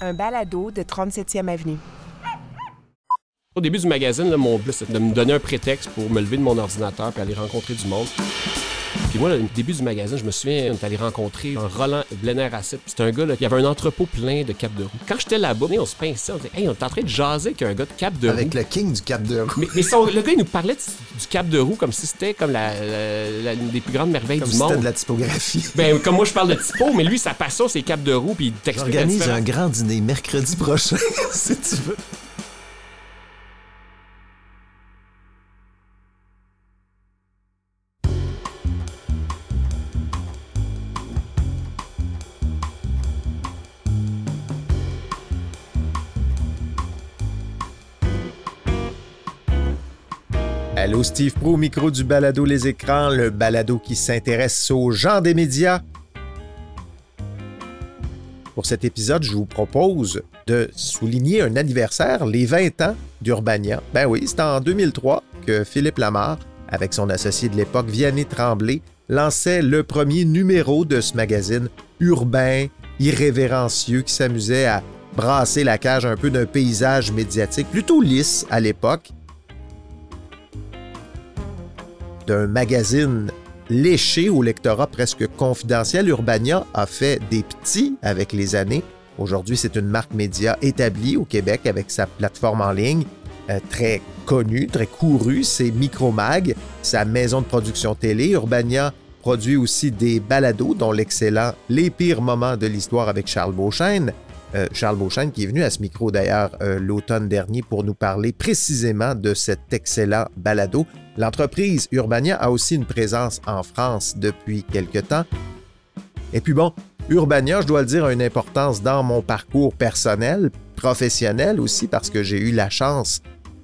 un balado de 37e Avenue. Au début du magazine, mon but, c'était de me donner un prétexte pour me lever de mon ordinateur et aller rencontrer du monde. Puis moi, au début du magazine, je me souviens, on est allé rencontrer un Roland Blenner-Acid. C'était un gars, là, qui avait un entrepôt plein de capes de roue. Quand j'étais là-bas, on se pinçait, on disait, hey, on est en train de jaser avec un gars de cap de roue. Avec le king du cap de roue. Mais, mais son- le gars, il nous parlait de- du cap de roue comme si c'était comme la, la- la- une des plus grandes merveilles Comme du si c'était monde. de la typographie. Ben, comme moi, je parle de typo, mais lui, sa passion, c'est cap de roue, puis il J'organise un grand dîner mercredi prochain, si tu veux. Steve Pro, micro du balado Les Écrans, le balado qui s'intéresse aux gens des médias. Pour cet épisode, je vous propose de souligner un anniversaire, les 20 ans d'Urbania. Ben oui, c'est en 2003 que Philippe Lamar, avec son associé de l'époque, Vianney Tremblay, lançait le premier numéro de ce magazine urbain, irrévérencieux, qui s'amusait à brasser la cage un peu d'un paysage médiatique plutôt lisse à l'époque. D'un magazine léché au lectorat presque confidentiel, Urbania a fait des petits avec les années. Aujourd'hui, c'est une marque média établie au Québec avec sa plateforme en ligne, euh, très connue, très courue, c'est Micromag, sa maison de production télé. Urbania produit aussi des balados, dont l'excellent Les pires moments de l'histoire avec Charles Beauchesne. Euh, Charles Beauchesne qui est venu à ce micro d'ailleurs euh, l'automne dernier pour nous parler précisément de cet excellent balado. L'entreprise Urbania a aussi une présence en France depuis quelque temps. Et puis bon, Urbania, je dois le dire, a une importance dans mon parcours personnel, professionnel aussi, parce que j'ai eu la chance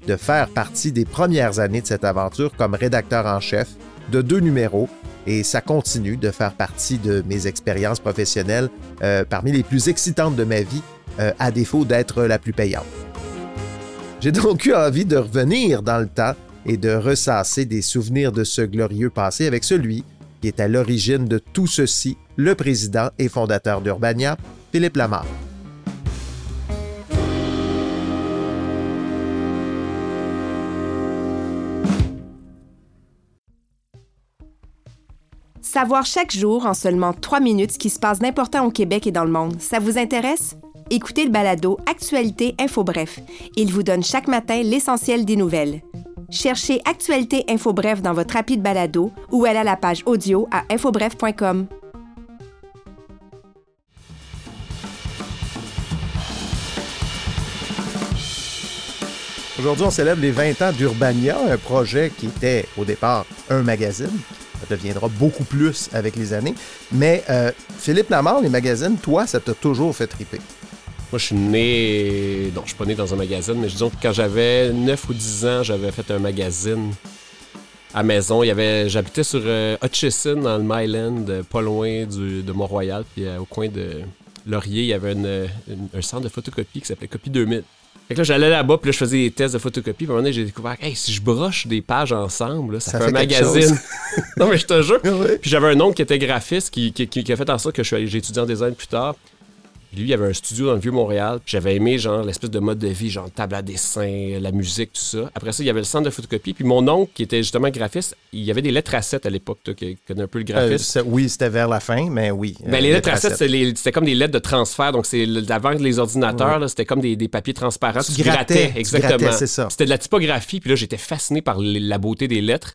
de faire partie des premières années de cette aventure comme rédacteur en chef de deux numéros. Et ça continue de faire partie de mes expériences professionnelles euh, parmi les plus excitantes de ma vie, euh, à défaut d'être la plus payante. J'ai donc eu envie de revenir dans le temps et de ressasser des souvenirs de ce glorieux passé avec celui qui est à l'origine de tout ceci, le président et fondateur d'Urbania, Philippe Lamar. Savoir chaque jour, en seulement 3 minutes, ce qui se passe d'important au Québec et dans le monde, ça vous intéresse? Écoutez le balado Actualité Info Bref. Il vous donne chaque matin l'essentiel des nouvelles. Cherchez Actualité Info Bref dans votre rapide balado ou allez à la page audio à infobref.com. Aujourd'hui, on célèbre les 20 ans d'Urbania, un projet qui était au départ un magazine. Deviendra beaucoup plus avec les années. Mais euh, Philippe Lamar, les magazines, toi, ça t'a toujours fait triper. Moi, je suis né. Non, je suis pas né dans un magazine, mais disons que quand j'avais 9 ou 10 ans, j'avais fait un magazine à maison. Il y avait... J'habitais sur euh, Hutchison, dans le Myland, euh, pas loin de Mont-Royal. Puis au coin de Laurier, il y avait un centre de photocopie qui s'appelait Copie 2000. Fait que là, j'allais là-bas, puis là, je faisais des tests de photocopie. Puis à un moment donné, j'ai découvert, hey, si je broche des pages ensemble, là, ça, Ça fait, fait un magazine. non, mais je te jure. Puis j'avais un oncle qui était graphiste qui, qui- qui- a fait en sorte que j'ai étudié en design plus tard. Lui, il avait un studio dans le Vieux-Montréal. J'avais aimé, genre, l'espèce de mode de vie, genre, table à dessin, la musique, tout ça. Après ça, il y avait le centre de photocopie. Puis mon oncle, qui était justement graphiste, il y avait des lettres à 7 à l'époque, qui connais un peu le Euh, graphisme. ça- oui, c'était vers la fin, mais oui. Ben, euh, les lettres à tracés. 7, c'est les- c'était comme des lettres de transfert. Donc, c'est le- avant les ordinateurs, c'était comme des, des papiers transparents. Tu tu exactement. grattais. C'était de la typographie. Puis là, j'étais fasciné par les- la beauté des lettres.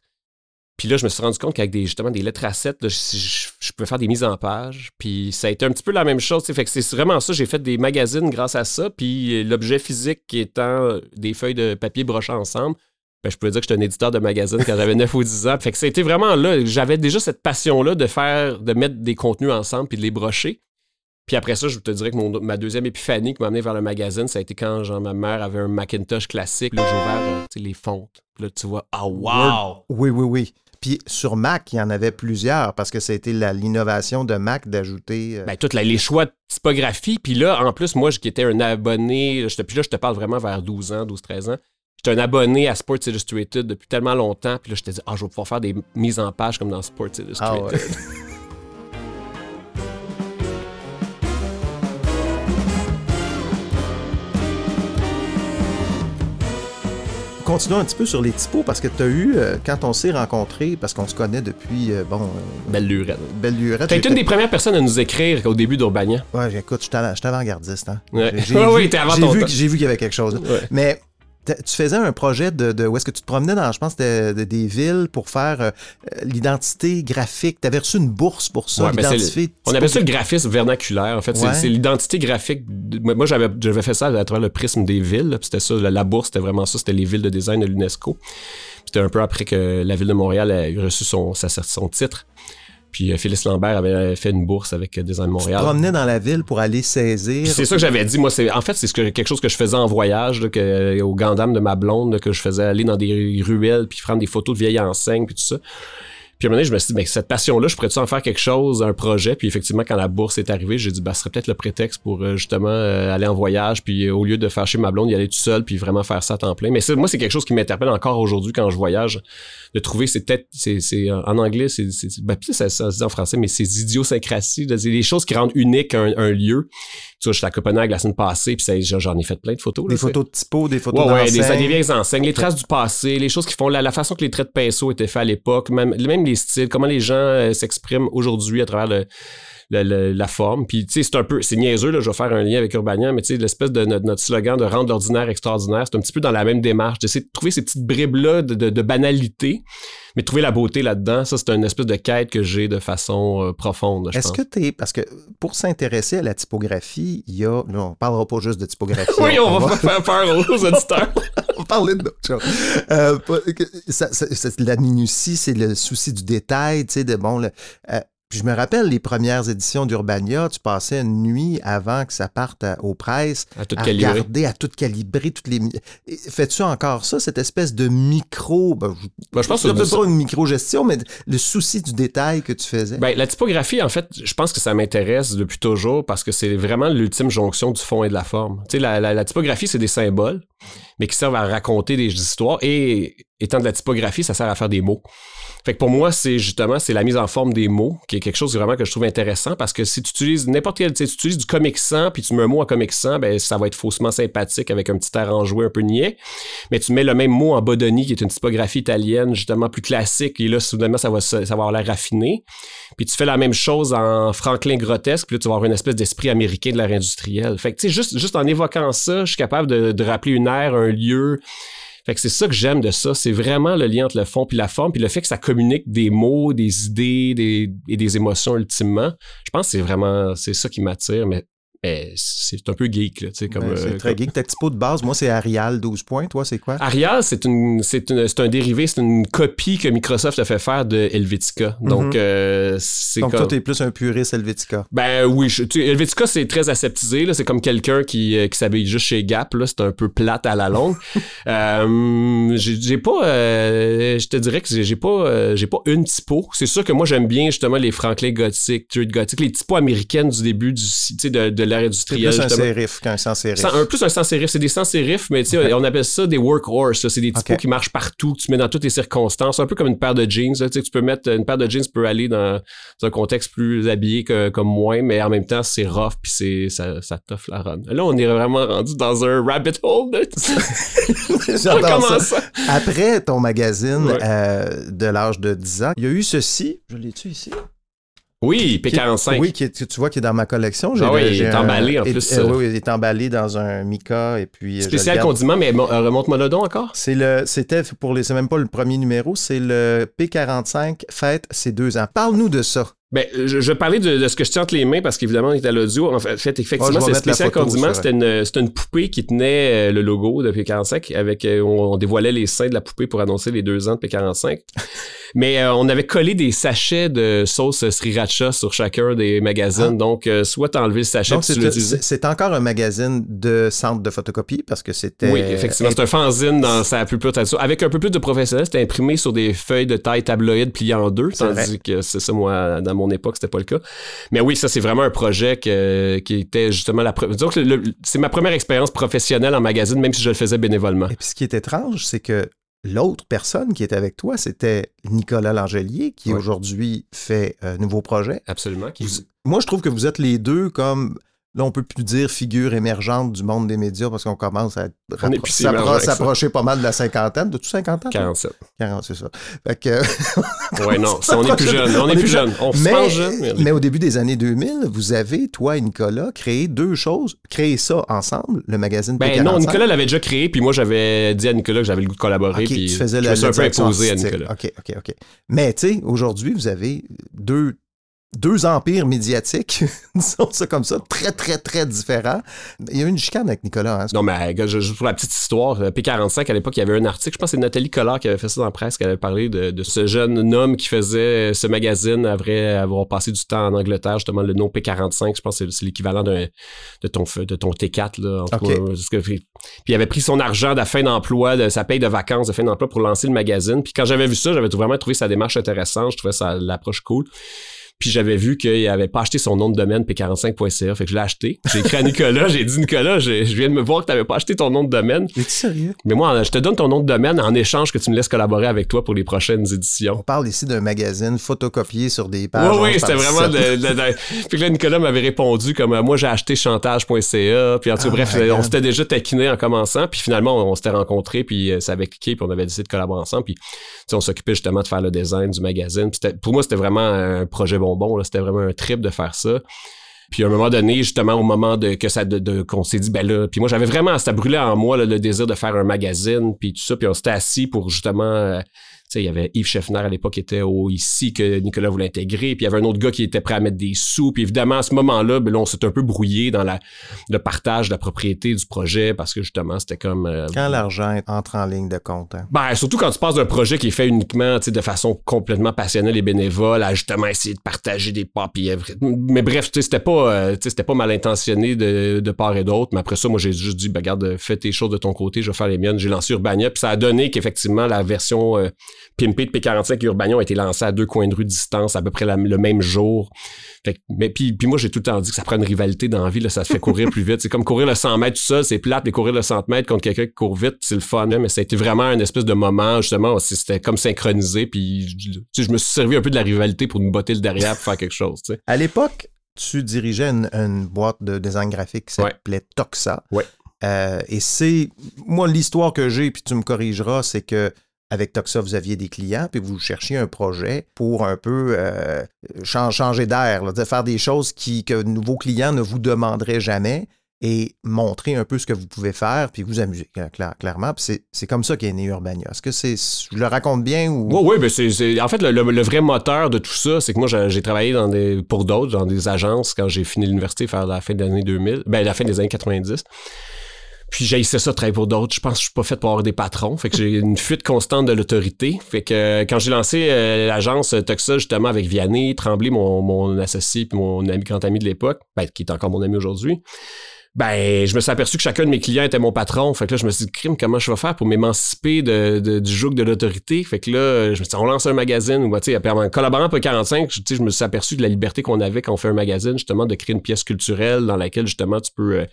Puis là, je me suis rendu compte qu'avec des, justement des lettres à 7, là, je, je- je pouvais faire des mises en page. Puis ça a été un petit peu la même chose. Fait que c'est vraiment ça. J'ai fait des magazines grâce à ça. Puis l'objet physique étant euh, des feuilles de papier brochées ensemble, ben, je pouvais dire que j'étais un éditeur de magazine quand j'avais 9 ou 10 ans. Fait que c'était vraiment là. J'avais déjà cette passion-là de faire, de mettre des contenus ensemble puis de les brocher. Puis après ça, je te dirais que mon- ma deuxième épiphanie qui m'a amené vers le magazine, ça a été quand genre, ma mère avait un Macintosh classique. Là, j'ai ouvert euh, les fontes. Là, tu vois, ah, wow! Oui, oui, oui. Puis sur Mac, il y en avait plusieurs parce que la- l'innovation de Mac d'ajouter. euh, Ben, tous les choix de typographie. Puis là, en plus, moi, qui étais un abonné, je te- puis là, je te parle vraiment vers 12 ans, 12-13 ans. J'étais un abonné à Sports Illustrated depuis tellement longtemps. Puis là, je te dis, ah, je vais pouvoir faire des mises en page comme dans Sports ah Illustrated. ouais. continuons un petit peu sur les typos parce que tu as eu, euh, quand on s'est rencontrés, parce qu'on se connaît depuis, euh, bon. euh, Belle lurette. belle lurette. T'as été une j'étais- des premières personnes à nous écrire au début d'Urbania. Ouais, écoute, suis avant-gardiste. Hein. Ouais. J'ai- j'ai Ouais, vu- ouais, t'es avant j'ai ton vu, temps. que- J'ai vu qu'il y avait quelque chose. Ouais. Mais tu faisais un projet de, de- où est-ce que tu te promenais dans, je pense, de- de- des villes pour faire euh, l'identité graphique. Tu avais reçu une bourse pour ça, Ouais. On appelle ça le graphisme vernaculaire. En fait, c'est- Ouais. c'est l'identité graphique. Moi, j'avais j'avais fait ça à travers le prisme des villes. C'était ça, la, la bourse, c'était vraiment ça. C'était les villes de design de l'UNESCO. C'était un peu après que la ville de Montréal a reçu son, sa- son titre. Puis euh, Phyllis Lambert avait fait une bourse avec euh, Design Tu te Montréal. promenais dans la ville pour aller saisir. C'est ça que j'avais dit. Moi, c'est en fait c'est ce que- quelque chose que je faisais en voyage, là, que, au Gandam de ma blonde, là, que je faisais aller dans des ruelles puis prendre des photos de vieilles enseignes puis tout ça. Puis à un moment donné, je me suis dit, mais cette passion-là, je pourrais-tu en faire quelque chose, un projet? Puis effectivement, quand la bourse est arrivée, j'ai dit, bah, ce serait peut-être le prétexte pour euh, justement euh, aller en voyage, puis euh, au lieu de chez ma blonde, y aller tout seul, puis vraiment faire ça à temps plein. Mais moi, c'est quelque chose qui m'interpelle encore aujourd'hui quand je voyage, de trouver, c'est peut-être, c'est, en anglais, c'est, ben, ça, ça se dit en français, mais c'est idiosyncrasies, des choses qui rendent unique un, un lieu. Tu vois, j'étais à Copenhague la semaine passée, puis ça, j'en ai fait plein de photos. là, Des photos de typo, des photos Ouais, ouais, des, des vieilles enseignes, les traces du passé, les choses qui font la, la façon que les traits de pinceau étaient faits à l'époque, même, même les styles, comment les gens euh, s'expriment aujourd'hui à travers le, la forme. Puis, tu sais, c'est un peu, c'est niaiseux, là, je vais faire un lien avec Urbania, mais tu sais, l'espèce de notre, notre slogan de rendre l'ordinaire extraordinaire, c'est un petit peu dans la même démarche, d'essayer de trouver ces petites bribes-là de, de, de banalité, mais trouver la beauté là-dedans. Ça, c'est une espèce de quête que j'ai de façon euh, profonde, Est-ce que tu es. Parce que pour s'intéresser à la typographie, il y a. Là, on parlera pas juste de typographie. Oui, on, va faire peur aux auditeurs. on va parler d'autre chose. Euh, la minutie, c'est le souci du détail, tu sais, de bon. le- euh, puis je me rappelle les premières éditions d'Urbania, tu passais une nuit avant que ça parte à- aux presses À tout à calibrer. regarder, à tout calibrer, toutes les. Fais-tu encore ça, cette espèce de micro. Ben, je, Ben, je pense que c'est c'est- pas une micro-gestion, mais le souci du détail que tu faisais. Ben, la typographie, en fait, je pense que ça m'intéresse depuis toujours parce que c'est vraiment l'ultime jonction du fond et de la forme. Tu sais, la, la- la typographie, c'est des symboles, mais qui servent à raconter des histoires. Et étant de la typographie, ça sert à faire des mots. Fait que pour moi, c'est justement, c'est la mise en forme des mots qui est quelque chose vraiment que je trouve intéressant parce que si tu utilises n'importe quel, tu utilises du comic sans puis tu mets un mot en comic sans, ben, ça va être faussement sympathique avec un petit air enjoué un peu niais. Mais tu mets le même mot en Bodoni, qui est une typographie italienne, justement plus classique, et là, soudainement, ça va, ça va avoir l'air raffiné. Puis tu fais la même chose en Franklin grotesque, puis là, tu vas avoir une espèce d'esprit américain de l'ère industrielle. Fait que, tu sais, juste, juste en évoquant ça, je suis capable de, de rappeler une ère, un lieu. Fait que c'est ça que j'aime de ça. C'est vraiment le lien entre le fond puis la forme, puis le fait que ça communique des mots, des idées des, et des émotions ultimement. Je pense que c'est vraiment, c'est ça qui m'attire, mais, mais c'est un peu geek, là, tu sais, comme... Ben, c'est euh, très comme- geek. Ta typo de base, moi, c'est Arial 12 points. Toi, c'est quoi? Arial, c'est une, c'est une, c'est un dérivé, c'est une copie que Microsoft a fait faire de Helvetica. Donc, Mhm. euh, c'est Donc, comme... toi, t'es plus un puriste Helvetica. Ben oui, je- tu Helvetica, c'est très aseptisé. là. C'est comme quelqu'un qui, euh, qui s'habille juste chez Gap. Là. C'est un peu plate à la longue. euh, j'ai pas... je te dirais que j'ai pas, j'ai pas une typo. C'est sûr que moi, j'aime bien justement les Franklin gothiques, Truth gothique, les typos américaines du début du, tu sais, de, de l'ère C'est industrielle. plus un sérif qu'un sans sérif. Un, plus un sans sérif, c'est des sans sérifs, mais tu sais, Ok. on appelle ça des workhorse. C'est des typos Ok. qui marchent partout, que tu mets dans toutes les circonstances. Un peu comme une paire de jeans. là. Tu peux mettre une paire de jeans peut aller dans, dans un contexte plus habillé que comme moi, mais en même temps, c'est rough puis c'est ça, ça t'offre la run. Là, on est vraiment rendu dans un rabbit hole. J'adore Comment ça. ça? Après ton magazine Ouais. euh, de l'âge de 10 ans, il y a eu ceci. Je l'ai-tu ici? Oui, P45. Oui, qui est- tu vois, qui est dans ma collection. Ah oui, il est un- emballé, en plus, euh, euh. oui, il est emballé dans un mica et puis. euh, Spécial condiment, mais euh, remonte-moi le don encore. C'est le, c'était pour les, c'est même pas le premier numéro, c'est le P45 fête ses deux ans. Parle-nous de ça. Ben, je, je parler de, de ce que je tiens entre les mains parce qu'évidemment, on est à l'audio. En fait, Ah, effectivement, c'est spécial condiment. C'était une, c'était une poupée qui tenait euh, le logo de P45 avec, euh, on, on dévoilait les seins de la poupée pour annoncer les deux ans de P45. Mais euh, on avait collé des sachets de sauce sriracha sur chacun des magazines. Donc, euh, soit t'as enlevé le sachet Donc, tu c'est, encore un magazine de centre de photocopie parce que c'était. Oui, effectivement. C'est un fanzine dans sa plus pure tradition. Avec un peu plus de professionnel, c'était imprimé sur des feuilles de taille tabloïde pliées en deux, tandis que c'est ça, moi, dans mon époque, c'était pas le cas. Mais oui, ça, c'est vraiment un projet que- qui était justement la... Disons c'est ma première expérience professionnelle en magazine, même si je le faisais bénévolement. Et puis ce qui est étrange, c'est que l'autre personne qui était avec toi, c'était Nicolas Langelier, qui aujourd'hui fait un nouveau projet. Absolument. qui- Vous- moi, je trouve que vous êtes les deux comme Là, on peut plus dire figure émergente du monde des médias parce qu'on commence à s'approcher pas mal de la cinquantaine. De tout 50 ans? toi? 47. 40, c'est ça. Fait que, Ouais, non, on est plus jeune. On est plus jeune. On se mais, pense jeune. mais- mais au début des années 2000, vous avez, toi et Nicolas, créé deux choses. Créé ça ensemble, le magazine Ben P45. non, Nicolas l'avait déjà créé, puis moi j'avais dit à Nicolas que j'avais le goût de collaborer, puis tu faisais je la, me suis la un peu imposé à. Nicolas. OK, OK, OK. Mais tu sais, aujourd'hui, vous avez deux, deux empires médiatiques, disons ça comme ça, très, très, très différents. Il y a eu une chicane avec Nicolas. Hein? Non, mais juste pour la petite histoire, euh, P45, à l'époque, il y avait un article, je pense que c'est Nathalie Collard qui avait fait ça dans la presse, qui avait parlé de, de ce jeune homme qui faisait ce magazine après avoir passé du temps en Angleterre, justement, le nom P45, je pense que c'est- l'équivalent de ton, de ton T4, là. en tout Ok. cas, que- puis il avait pris son argent de la fin d'emploi, de sa paye de vacances de fin d'emploi pour lancer le magazine. Puis quand j'avais vu ça, j'avais vraiment trouvé sa démarche intéressante, je trouvais ça l'approche cool. Puis j'avais vu qu'il avait pas acheté son nom de domaine p45.ca, fait que je l'ai acheté. J'ai écrit à Nicolas, j'ai dit Nicolas, je, je viens de me voir que t'avais pas acheté ton nom de domaine. Es-tu sérieux? Mais moi, je te donne ton nom de domaine en échange que tu me laisses collaborer avec toi pour les prochaines On éditions. parle ici d'un magazine photocopié sur des pages. Oui, oui, 11 c'était vraiment 17. de, de- de- Puis que là, Nicolas m'avait répondu comme euh, moi j'ai acheté chantage.ca. Puis en tout cas, Oh bref, on s'était déjà taquiné en commençant. Puis finalement, on, on s'était rencontrés, puis euh, ça avait cliqué, puis on avait décidé de collaborer ensemble. Puis on s'occupait justement de faire le design du magazine. Puis pour moi, c'était vraiment un projet C'était vraiment un trip de faire ça. Puis à un moment donné, justement, au moment de que ça de, qu'on s'est dit, ben là, puis moi j'avais vraiment, ça brûlait en moi le désir de faire un magazine, puis tout ça, puis on s'était assis pour justement, euh, sais, il y avait Yves Scheffner à l'époque qui était au ici que Nicolas voulait intégrer, puis il y avait un autre gars qui était prêt à mettre des sous, puis évidemment à ce moment-là, ben là, on s'est un peu brouillé dans la, le partage de la propriété du projet parce que justement c'était comme euh, Quand l'argent entre en ligne de compte. hein? ben, surtout quand tu passes d'un projet qui est fait uniquement tu sais, de façon complètement passionnelle et bénévole à justement essayer de partager des pas. puis, euh, mais bref, tu sais, c'était pas, euh, tu sais, c'était pas mal intentionné de, de part et d'autre. Mais après ça, moi, j'ai juste dit, ben, regarde, fais tes choses de ton côté, je vais faire les miennes. J'ai lancé Urbania, puis ça a donné qu'effectivement, la version euh, pimpée de P45 et Urbania a été lancée à deux coins de rue de distance, à peu près la- le même jour. Fait que- mais puis, puis moi, j'ai tout le temps dit que ça prend une rivalité dans la vie, là, ça se fait courir plus vite. C'est comme courir le 100 mètres tout seul, c'est plate, mais courir le 100 mètres contre quelqu'un qui court vite, c'est le fun. hein, mais ça a été vraiment un espèce de moment, justement, c'était comme synchronisé, puis je me suis servi un peu de la rivalité pour nous botter le derrière pour faire quelque chose. À l'époque, tu dirigeais une, une boîte de design graphique qui Ouais. s'appelait Toxa. Ouais. Euh, et c'est, moi, l'histoire que j'ai, puis tu me corrigeras, c'est que avec Toxa, vous aviez des clients, puis vous cherchiez un projet pour un peu euh, chan- changer d'air, de faire des choses qui, que vos clients ne vous demanderaient jamais et montrer un peu ce que vous pouvez faire, puis vous amuser, cla- cla- clairement. C'est, comme ça qu'est né Urbania. Est-ce que c'est, je le raconte bien ou... Oui, oui, ben c'est, en fait, le, vrai moteur de tout ça, c'est que moi, j'ai, j'ai travaillé dans des, pour d'autres, dans des agences quand j'ai fini l'université, vers la fin des années 2000, ben, la fin des années 90. Puis j'ai essayé ça, travailler pour d'autres. Je pense que je suis pas fait pour avoir des patrons. Fait que j'ai une fuite constante de l'autorité. Fait que euh, quand j'ai lancé euh, l'agence Toxa, justement, avec Vianney, Tremblay, mon, mon associé puis mon ami, grand ami de l'époque, ben, qui est encore mon ami aujourd'hui, ben, je me suis aperçu que chacun de mes clients était mon patron. Fait que là, je me suis dit, crime, comment je vais faire pour m'émanciper de, du joug de l'autorité? Fait que là, je me suis dit, on lance un magazine. Ou, en collaborant pour 45, je, je me suis aperçu de la liberté qu'on avait quand on fait un magazine, justement, de créer une pièce culturelle dans laquelle, justement, tu peux euh,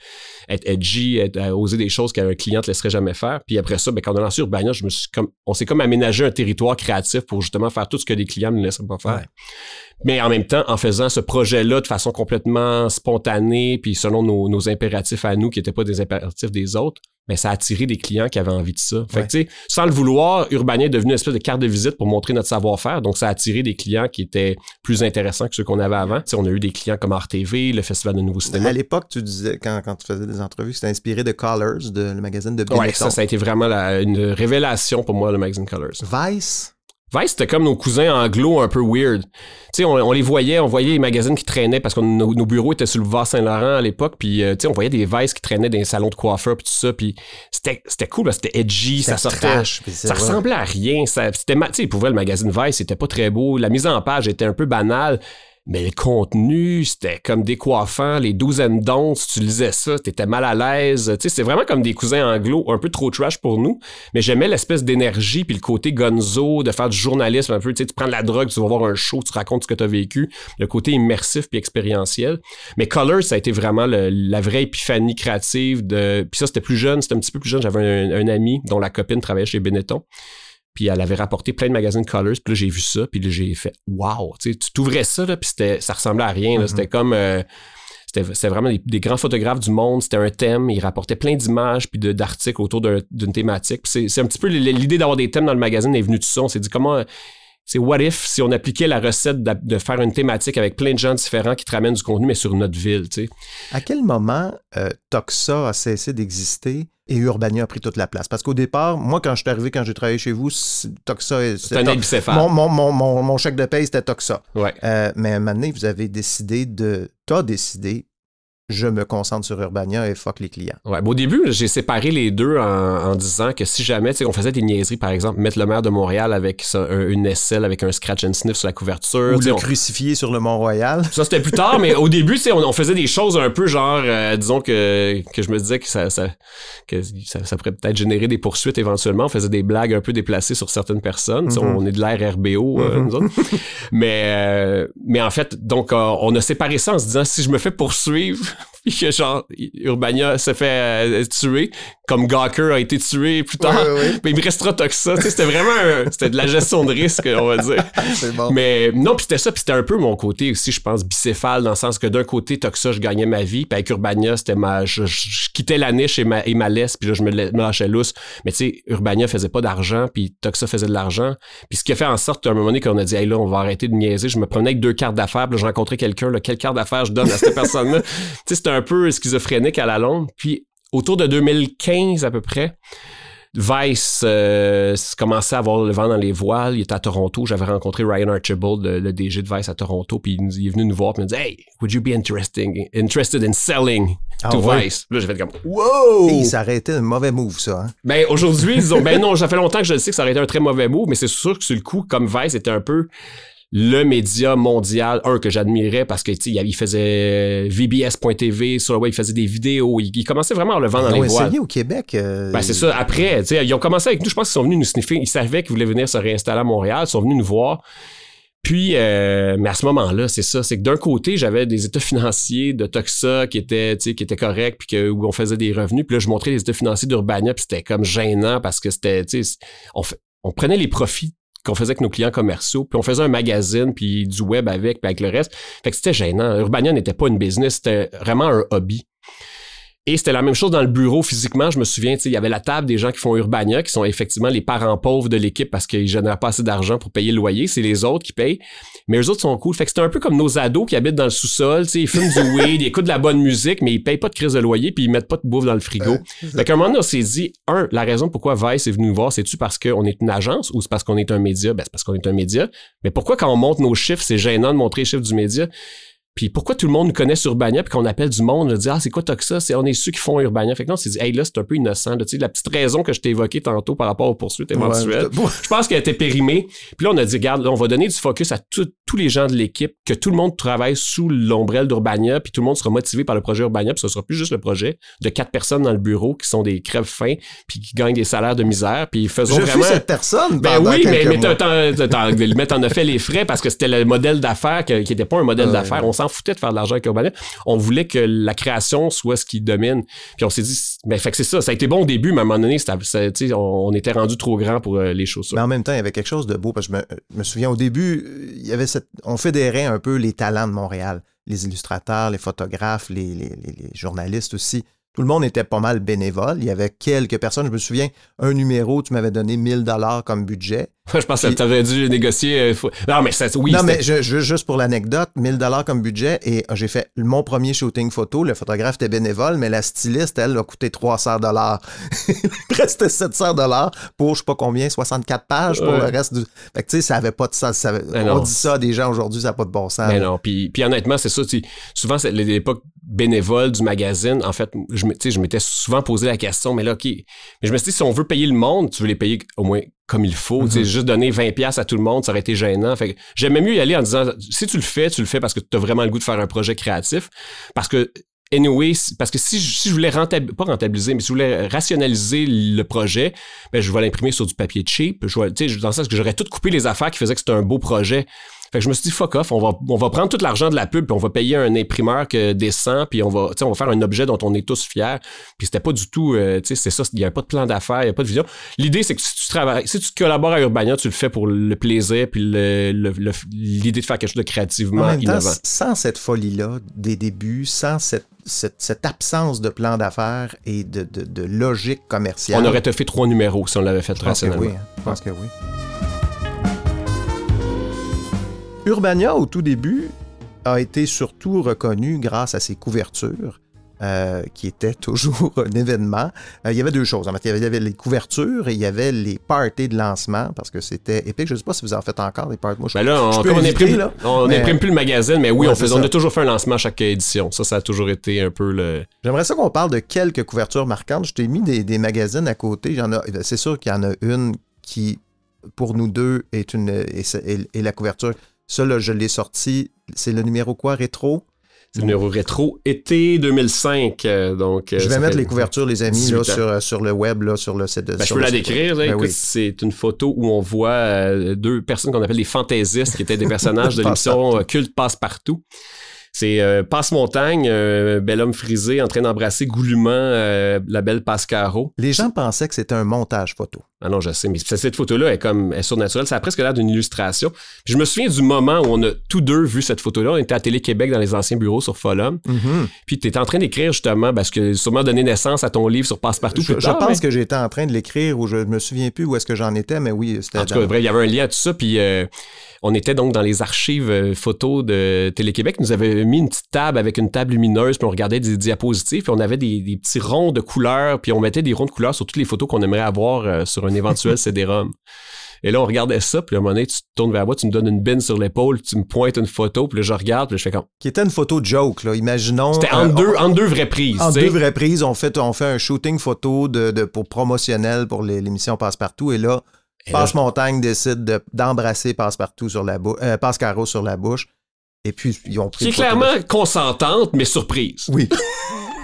être edgy, être, euh, oser des choses qu'un client te laisserait jamais faire. Puis après ça, ben, quand on a lancé Urbania, je me suis comme, on s'est comme aménagé un territoire créatif pour justement faire tout ce que les clients ne laisseraient pas faire. Mais en même temps, en faisant ce projet-là de façon complètement spontanée, puis selon nos, nos impératifs à nous, qui n'étaient pas des impératifs des autres, ben, ça a attiré des clients qui avaient envie de ça. Fait Ouais. que, tu sais, sans le vouloir, Urbania est devenu une espèce de carte de visite pour montrer notre savoir-faire. Donc, ça a attiré des clients qui étaient plus intéressants que ceux qu'on avait avant. On a eu des clients comme RTV, le Festival de Nouveau Cinéma. À l'époque, tu disais, quand, quand tu faisais des entrevues, c'était inspiré de Colors, de, le magazine de Benetton. Ouais, ça, ça a été vraiment la- une révélation pour moi, le Magazine Colors. Vice, Vice, c'était comme nos cousins anglo un peu weird. Tu sais, on, on les voyait, on voyait les magazines qui traînaient parce que nos, nos bureaux étaient sur le Var Saint-Laurent à l'époque, puis euh, tu sais, on voyait des Vice qui traînaient dans les salons de coiffeur puis tout ça, puis c'était cool, c'était edgy, ça sortait. trash, ça vrai. ressemblait à rien. C'était tu sais, pour vrai, le magazine Vice, c'était pas très beau. La mise en page était un peu banale. Mais le contenu, c'était comme décoiffant, les douzaines d'ondes, si tu lisais ça, t'étais mal à l'aise. Tu sais, c'était vraiment comme des cousins anglo, un peu trop trash pour nous. Mais j'aimais l'espèce d'énergie puis le côté gonzo, de faire du journalisme un peu. Tu sais, tu prends de la drogue, tu vas voir un show, tu racontes ce que tu as vécu. Le côté immersif puis expérientiel. Mais Colors, ça a été vraiment la vraie épiphanie créative de... Puis ça, c'était plus jeune, c'était un petit peu plus jeune. J'avais un, un ami dont la copine travaillait chez Benetton. Puis elle avait rapporté plein de magazines Colors. Puis là, j'ai vu ça. Puis là, j'ai fait Wow! Tu t'ouvrais ça, là, puis ça ressemblait à rien. Mhm. C'était comme. euh, c'était c'était vraiment des, grands photographes du monde, c'était un thème, ils rapportaient plein d'images puis d'articles autour d'une thématique. C'est un petit peu l'idée d'avoir des thèmes dans le magazine est venue de ça. On s'est dit comment c'est what if si on appliquait la recette de, faire une thématique avec plein de gens différents qui te ramènent du contenu, mais sur notre ville, tu sais? À quel moment euh, Toxa a cessé d'exister et Urbania a pris toute la place? Parce qu'au départ, moi, quand je suis arrivé, quand j'ai travaillé chez vous, Toxa... C'était un bicéphale. Mon, mon, mon, mon, chèque de paye, c'était Toxa. Ouais. Euh, mais à un moment donné, vous avez décidé de... T'as décidé je me concentre sur Urbania et fuck les clients. Ouais, au début, j'ai séparé les deux en, disant que si jamais, tu sais, on faisait des niaiseries, par exemple, mettre le maire de Montréal avec une SL avec un scratch and sniff sur la couverture. Ou le crucifier sur le Mont-Royal. Ça, c'était plus tard, mais au début, tu sais, on, faisait des choses un peu genre, euh, disons que, que je me disais que ça, ça que ça, pourrait peut-être générer des poursuites éventuellement. On faisait des blagues un peu déplacées sur certaines personnes. Mm-hmm. On est de l'ère RBO, euh, mm-hmm. nous autres. mais, euh, mais en fait, donc, on a séparé ça en se disant, si je me fais poursuivre, puis que genre Urbania s'est fait euh, tuer comme Gawker a été tué plus tard. Mais il me restera Toxa c'était vraiment c'était de la gestion de risque on va dire. Bon. mais non puis c'était ça puis c'était un peu mon côté aussi je pense bicéphale dans le sens que d'un côté Toxa je gagnais ma vie puis avec Urbania c'était ma je, quittais la niche et ma, et ma laisse puis là je me, lâchais lousse. Mais tu sais Urbania faisait pas d'argent puis Toxa faisait de l'argent. Puis ce qui a fait en sorte qu'à un moment donné qu'on a dit hey là on va arrêter de niaiser je me prenais avec deux cartes d'affaires puis je rencontrais quelqu'un quelle carte d'affaires je donne à cette personne sais un peu schizophrénique à la longue. Puis autour de 2015 à peu près, Vice euh, commençait à avoir le vent dans les voiles. Il était à Toronto. J'avais rencontré Ryan Archibald, le, DG de Vice à Toronto, puis il, est venu nous voir et il m'a dit Hey, would you be interesting, interested in selling ah to Vice? Là, j'ai fait comme Wow! ça aurait été un mauvais move, ça. Hein? Ben, aujourd'hui, ils disent Ben non, ça fait longtemps que je le sais que ça aurait été un très mauvais move, mais c'est sûr que sur le coup, comme Vice était un peu le média mondial, un que j'admirais parce que il faisait VBS.tv sur le web, il faisait des vidéos, il, commençait vraiment à le vendre dans les voiles. au Québec. Euh, ben, c'est ça. Après, ils ont commencé avec nous. Je pense qu'ils sont venus nous sniffer. Ils savaient qu'ils voulaient venir se réinstaller à Montréal. Ils sont venus nous voir. Puis, euh, mais à ce moment-là, c'est ça. C'est que d'un côté, j'avais des états financiers de Toxa qui étaient, qui étaient corrects, puis que, où on faisait des revenus. Puis là, je montrais les états financiers d'Urbania, puis c'était comme gênant parce que c'était, on, on prenait les profits qu'on faisait avec nos clients commerciaux, puis on faisait un magazine, puis du web avec, puis avec le reste. Fait que c'était gênant. Urbania n'était pas une business, c'était vraiment un hobby. Et c'était la même chose dans le bureau physiquement. Je me souviens, il y avait la table des gens qui font Urbania, qui sont effectivement les parents pauvres de l'équipe parce qu'ils génèrent pas assez d'argent pour payer le loyer. C'est les autres qui payent. Mais eux autres sont cool. Fait que c'était un peu comme nos ados qui habitent dans le sous-sol. Ils fument du weed, ils écoutent de la bonne musique, mais ils payent pas de crise de loyer puis ils mettent pas de bouffe dans le frigo. fait qu'à un moment donné, on s'est dit, un, la raison pourquoi Vice est venu nous voir, c'est-tu parce qu'on est une agence ou c'est parce qu'on est un média? Ben, c'est parce qu'on est un média. Mais pourquoi quand on monte nos chiffres, c'est gênant de montrer les chiffres du média? Puis pourquoi tout le monde connaît Urbania puis qu'on appelle du monde, on dit Ah, c'est quoi Toxa? C'est on est ceux qui font Urbania. Fait que non, c'est dit Hey là, c'est un peu innocent. Tu sais, la petite raison que je t'ai évoquée tantôt par rapport aux poursuites éventuelles. je pense qu'elle était périmée. Puis là, on a dit Regarde, on va donner du focus à tous les gens de l'équipe, que tout le monde travaille sous l'ombrelle d'Urbania, puis tout le monde sera motivé par le projet Urbania, puis ce sera plus juste le projet de quatre personnes dans le bureau qui sont des crèves fins, puis qui gagnent des salaires de misère, puis faisons je vraiment. cette personne. Ben oui, mais, mais t'en fait les frais parce que c'était le modèle d'affaires qui n'était pas un modèle d'affaires. On s'en foutait de faire de l'argent avec on voulait que la création soit ce qui domine. Puis on s'est dit, c'est ça. Ça a été bon au début, mais à un moment donné, on, était rendu trop grand pour euh, les choses. Mais en même temps, il y avait quelque chose de beau, parce que je me, souviens, au début, il y avait cette, on fédérait un peu les talents de Montréal. Les illustrateurs, les photographes, les journalistes aussi tout le monde était pas mal bénévole. Il y avait quelques personnes. Je me souviens, un numéro, tu m'avais donné 1000 dollars comme budget. je pense que tu avais dû négocier. Euh, non, mais ça, oui. Non, mais je, juste pour l'anecdote, 1000 dollars comme budget et j'ai fait mon premier shooting photo. Le photographe était bénévole, mais la styliste, elle, a coûté 300 dollars. Il restait 700 dollars pour, je sais pas combien, 64 pages pour le reste du. Fait que, tu sais, ça avait pas de sens. Ben on dit ça à des gens aujourd'hui, ça n'a pas de bon sens. Mais non, puis, puis honnêtement, c'est ça. Souvent, c'est l'époque bénévole du magazine. En fait, je je m'étais souvent posé la question, mais là, OK. Mais je me suis dit, si on veut payer le monde, tu veux les payer au moins comme il faut. Mm Juste donner 20$ à tout le monde, ça aurait été gênant. Fait j'aimais mieux y aller en disant, si tu le fais, tu le fais parce que tu as vraiment le goût de faire un projet créatif. Parce que Anyway, parce que si je, si je voulais rentabiliser, pas rentabiliser, mais si je voulais rationaliser le projet, ben, je vais l'imprimer sur du papier cheap. Je dans le sens que j'aurais tout coupé les affaires qui faisaient que c'était un beau projet. Fait que je me suis dit, fuck off, on va, on va prendre tout l'argent de la pub, puis on va payer un imprimeur que décent, puis on va, on va faire un objet dont on est tous fiers. Puis c'était pas du tout, euh, tu sais, c'est ça, il n'y a pas de plan d'affaires, il n'y a pas de vision. L'idée, c'est que si tu travailles, si tu collabores à Urbania, tu le fais pour le plaisir, puis le- le- le- l'idée de faire quelque chose de créativement En même temps, innovant. sans cette folie-là des débuts, sans cette, cette, cette absence de plan d'affaires et de, de- de logique commerciale. On aurait fait trois numéros si on l'avait fait Je pense que oui. hein. Je pense que oui. Urbania, au tout début, a été surtout reconnu grâce à ses couvertures, euh, qui étaient toujours un événement. Euh, il y avait deux choses. En fait, il y avait, il y avait les couvertures et il y avait les parties de lancement, parce que c'était épique. Je ne sais pas si vous en faites encore, des parties. Moi, je- Ben là, on, je on éviter, imprime, là, on mais- imprime plus le magazine, mais oui, Ouais, on, faisait, on a toujours fait un lancement à chaque édition. Ça, ça a toujours été un peu le. J'aimerais ça qu'on parle de quelques couvertures marquantes. Je t'ai mis des, des magazines à côté. A- C'est sûr qu'il y en a une qui, pour nous deux, est, une, est, est- est la couverture. Ça, là, je l'ai sorti. C'est le numéro quoi, rétro? C'est le numéro rétro été 2005. euh, donc, euh, je vais mettre les couvertures, les amis, 18 là, sur, euh, sur le web, là, sur le site de Ben, je peux la décrire. Ben oui. C'est une photo où on voit euh, deux personnes qu'on appelle les fantaisistes, qui étaient des personnages de l'émission Culte Passe-Partout. C'est euh, Passe-Montagne, un bel homme frisé en train d'embrasser goulûment euh, la belle Pascaro. Les gens pensaient que c'était un montage photo. Ah non, je sais, mais cette photo-là est comme est surnaturelle. Ça a presque l'air d'une illustration. Puis je me souviens du moment où on a tous deux vu cette photo-là. On était à Télé-Québec dans les anciens bureaux sur Folum. Puis tu étais en train d'écrire justement parce que sûrement donné naissance à ton livre sur Passe-Partout. Je, plus je tard, pense mais- que j'étais en train de l'écrire ou je me souviens plus où est-ce que j'en étais, mais oui, c'était En tout cas, bref, il y avait un lien à tout ça. Puis euh, on était donc dans les archives euh, photos de Télé-Québec. Nous mis une petite table avec une table lumineuse, puis on regardait des diapositives, puis on avait des, des petits ronds de couleurs, puis on mettait des ronds de couleurs sur toutes les photos qu'on aimerait avoir euh, sur un éventuel CD-ROM. Et là, on regardait ça, puis à un moment donné, tu te tournes vers moi, tu me donnes une bine sur l'épaule, tu me pointes une photo, puis là, je regarde, puis là, je fais comme... qui était une photo joke, là. Imaginons. C'était euh, en, deux, on- en deux vraies prises, En deux vraies prises, on fait, on fait un shooting photo de, de- pour promotionnel pour l'émission Passe-Partout. Et là, Passe-Montagne décide de- d'embrasser Passe-Partout sur la bouche, Passe-Caro sur la bouche. Et puis, ils ont pris. qui est une photo de- clairement consentante, mais surprise. Oui.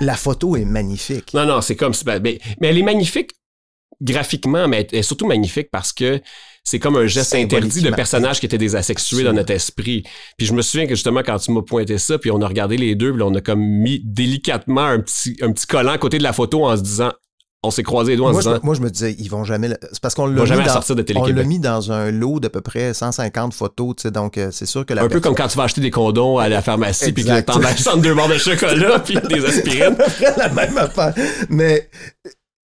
la photo est magnifique. Non, non, c'est comme... ben, mais, mais elle est magnifique graphiquement, mais elle est surtout magnifique parce que c'est comme un geste interdit de personnages qui étaient des asexués dans notre esprit. Puis je me souviens que justement, quand tu m'as pointé ça, puis on a regardé les deux, puis on a comme mis délicatement un petit, un petit collant à côté de la photo en se disant... On s'est croisé les doigts en Moi je, me- disant... moi, je me disais, ils vont jamais. le- C'est parce qu'on On l'a mis, jamais la dans- de on mis dans un lot d'à peu près 150 photos, tu sais, donc euh, c'est sûr que la Un peu comme quand tu vas acheter des condoms à la pharmacie, puis que t'en achètes deux barres de chocolat, puis des aspirines. la même affaire. Mais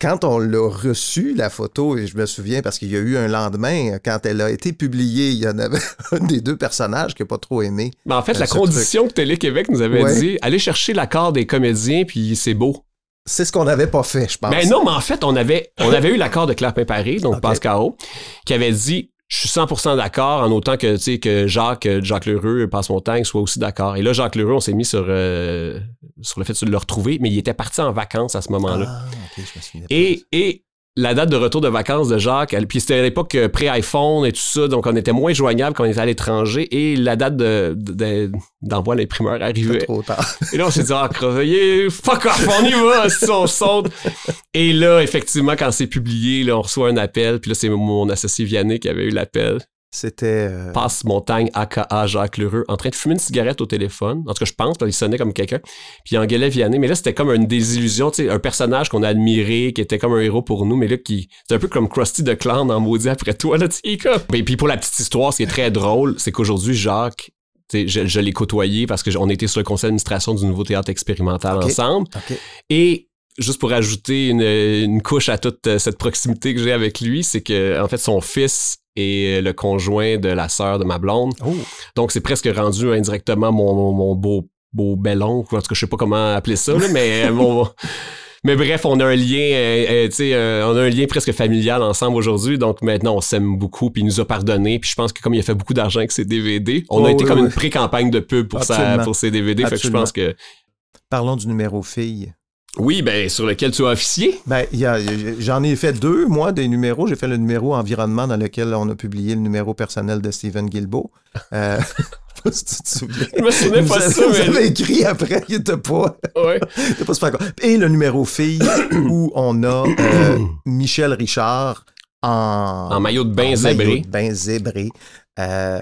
quand on l'a reçu, la photo, et je me souviens parce qu'il y a eu un lendemain, quand elle a été publiée, il y en avait un des deux personnages qui n'a pas trop aimé. Mais en fait, Euh, la condition que Télé-Québec nous avait Ouais. dit, allez chercher l'accord des comédiens, puis c'est beau. C'est ce qu'on n'avait pas fait, je pense. Ben non, mais en fait, on avait, on avait eu l'accord de Claire Paris, donc Ok. Pascaro, qui avait dit je suis 100% d'accord en autant que tu sais que Jacques Jacques Lheureux passe montagne soit aussi d'accord. Et là Jacques Lheureux, on s'est mis sur euh, sur le fait de le retrouver, mais il était parti en vacances à ce moment-là. Ah, ok, je me souviens pas. Et et la date de retour de vacances de Jacques, elle- puis c'était à l'époque euh, pré-iPhone et tout ça, donc on était moins joignable quand on était à l'étranger et la date de, de- de- d'envoi à l'imprimeur arrivait. trop tard. Et là, on s'est dit, ah, crevé, fuck off, on y va, si on saute. Et là, effectivement, quand c'est publié, là, on reçoit un appel. Puis là, c'est mon associé Vianney qui avait eu l'appel. C'était. euh, Passe Montagne, aka Jacques Lheureux, en train de fumer une cigarette au téléphone. En tout cas, je pense, parce qu'il sonnait comme quelqu'un. Puis il engueulait Vianney. Mais là, c'était comme une désillusion, tu sais, un personnage qu'on a admiré, qui était comme un héros pour nous, mais là, qui, c'est un peu comme Krusty the Clown en maudit après toi, là, tu sais, comme. Et puis pour la petite histoire, ce qui est très drôle, c'est qu'aujourd'hui, Jacques, je, je l'ai côtoyé parce qu'on était sur le conseil d'administration du nouveau théâtre expérimental ensemble. Et juste pour ajouter une, une couche à toute euh, cette proximité que j'ai avec lui, c'est que en fait son fils est le conjoint de la sœur de ma blonde. Oh, Donc c'est presque rendu indirectement mon, mon, mon beau beau bel oncle, en tout cas je sais pas comment appeler ça, là, mais euh, mon- Mais bref, on a un lien, euh, euh, euh, on a un lien presque familial ensemble aujourd'hui. Donc maintenant, on s'aime beaucoup, puis il nous a pardonné. Puis je pense que comme il a fait beaucoup d'argent avec ses DVD, on Oh, a été oui, comme oui. une pré-campagne de pub pour, sa, pour ses DVD. Fait que je pense que parlons du numéro fille. Oui, ben sur lequel tu as officié? Ben, j'en ai fait deux, moi, des numéros. J'ai fait le numéro environnement dans lequel on a publié le numéro personnel de Stephen Guilbeault. Euh, je sais pas si tu te souviens. Je me Vous pas de ça, vous mais avez écrit après, il était pas, ouais. pas super. Et le numéro fille, où on a euh, Michel Richard en, En maillot de bain zébré. maillot de bain zébré. Euh,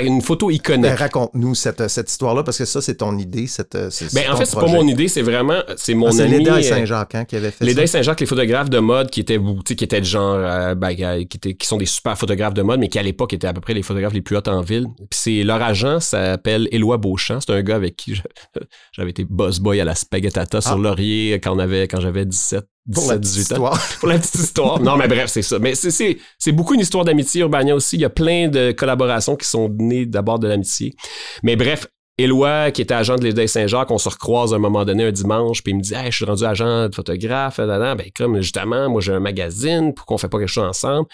une photo iconique. ben, Raconte-nous cette, cette histoire-là, parce que ça, c'est ton idée. Cette, euh, c'est, Ben, c'est en fait, c'est pas mon idée, c'est vraiment, c'est mon Ah, c'est ami. Et euh, Saint-Jacques hein, qui avait fait Les ça. Saint-Jacques, les photographes de mode qui étaient, qui étaient de genre, euh, ben, qui, étaient, qui sont des super photographes de mode, mais qui à l'époque étaient à peu près les photographes les plus hauts en ville. Puis c'est leur agent s'appelle Éloi Beauchamp. C'est un gars avec qui je- j'avais été boss boy à la Spaghettata sur Ah. Laurier quand, on avait, quand j'avais 17, Pour la 17 petite 18 ans. histoire. Pour la petite histoire. Non, mais bref, c'est ça. Mais c'est- c'est c'est beaucoup une histoire d'amitié, Urbania aussi. Il y a plein de collaborations qui sont nées d'abord de l'amitié. Mais bref, Éloi, qui était agent de l'État Saint-Jacques, on se recroise à un moment donné un dimanche, puis il me dit Hey, je suis rendu agent de photographe. là, là, là. Ben, comme justement, moi j'ai un magazine, pourquoi on fait pas quelque chose ensemble?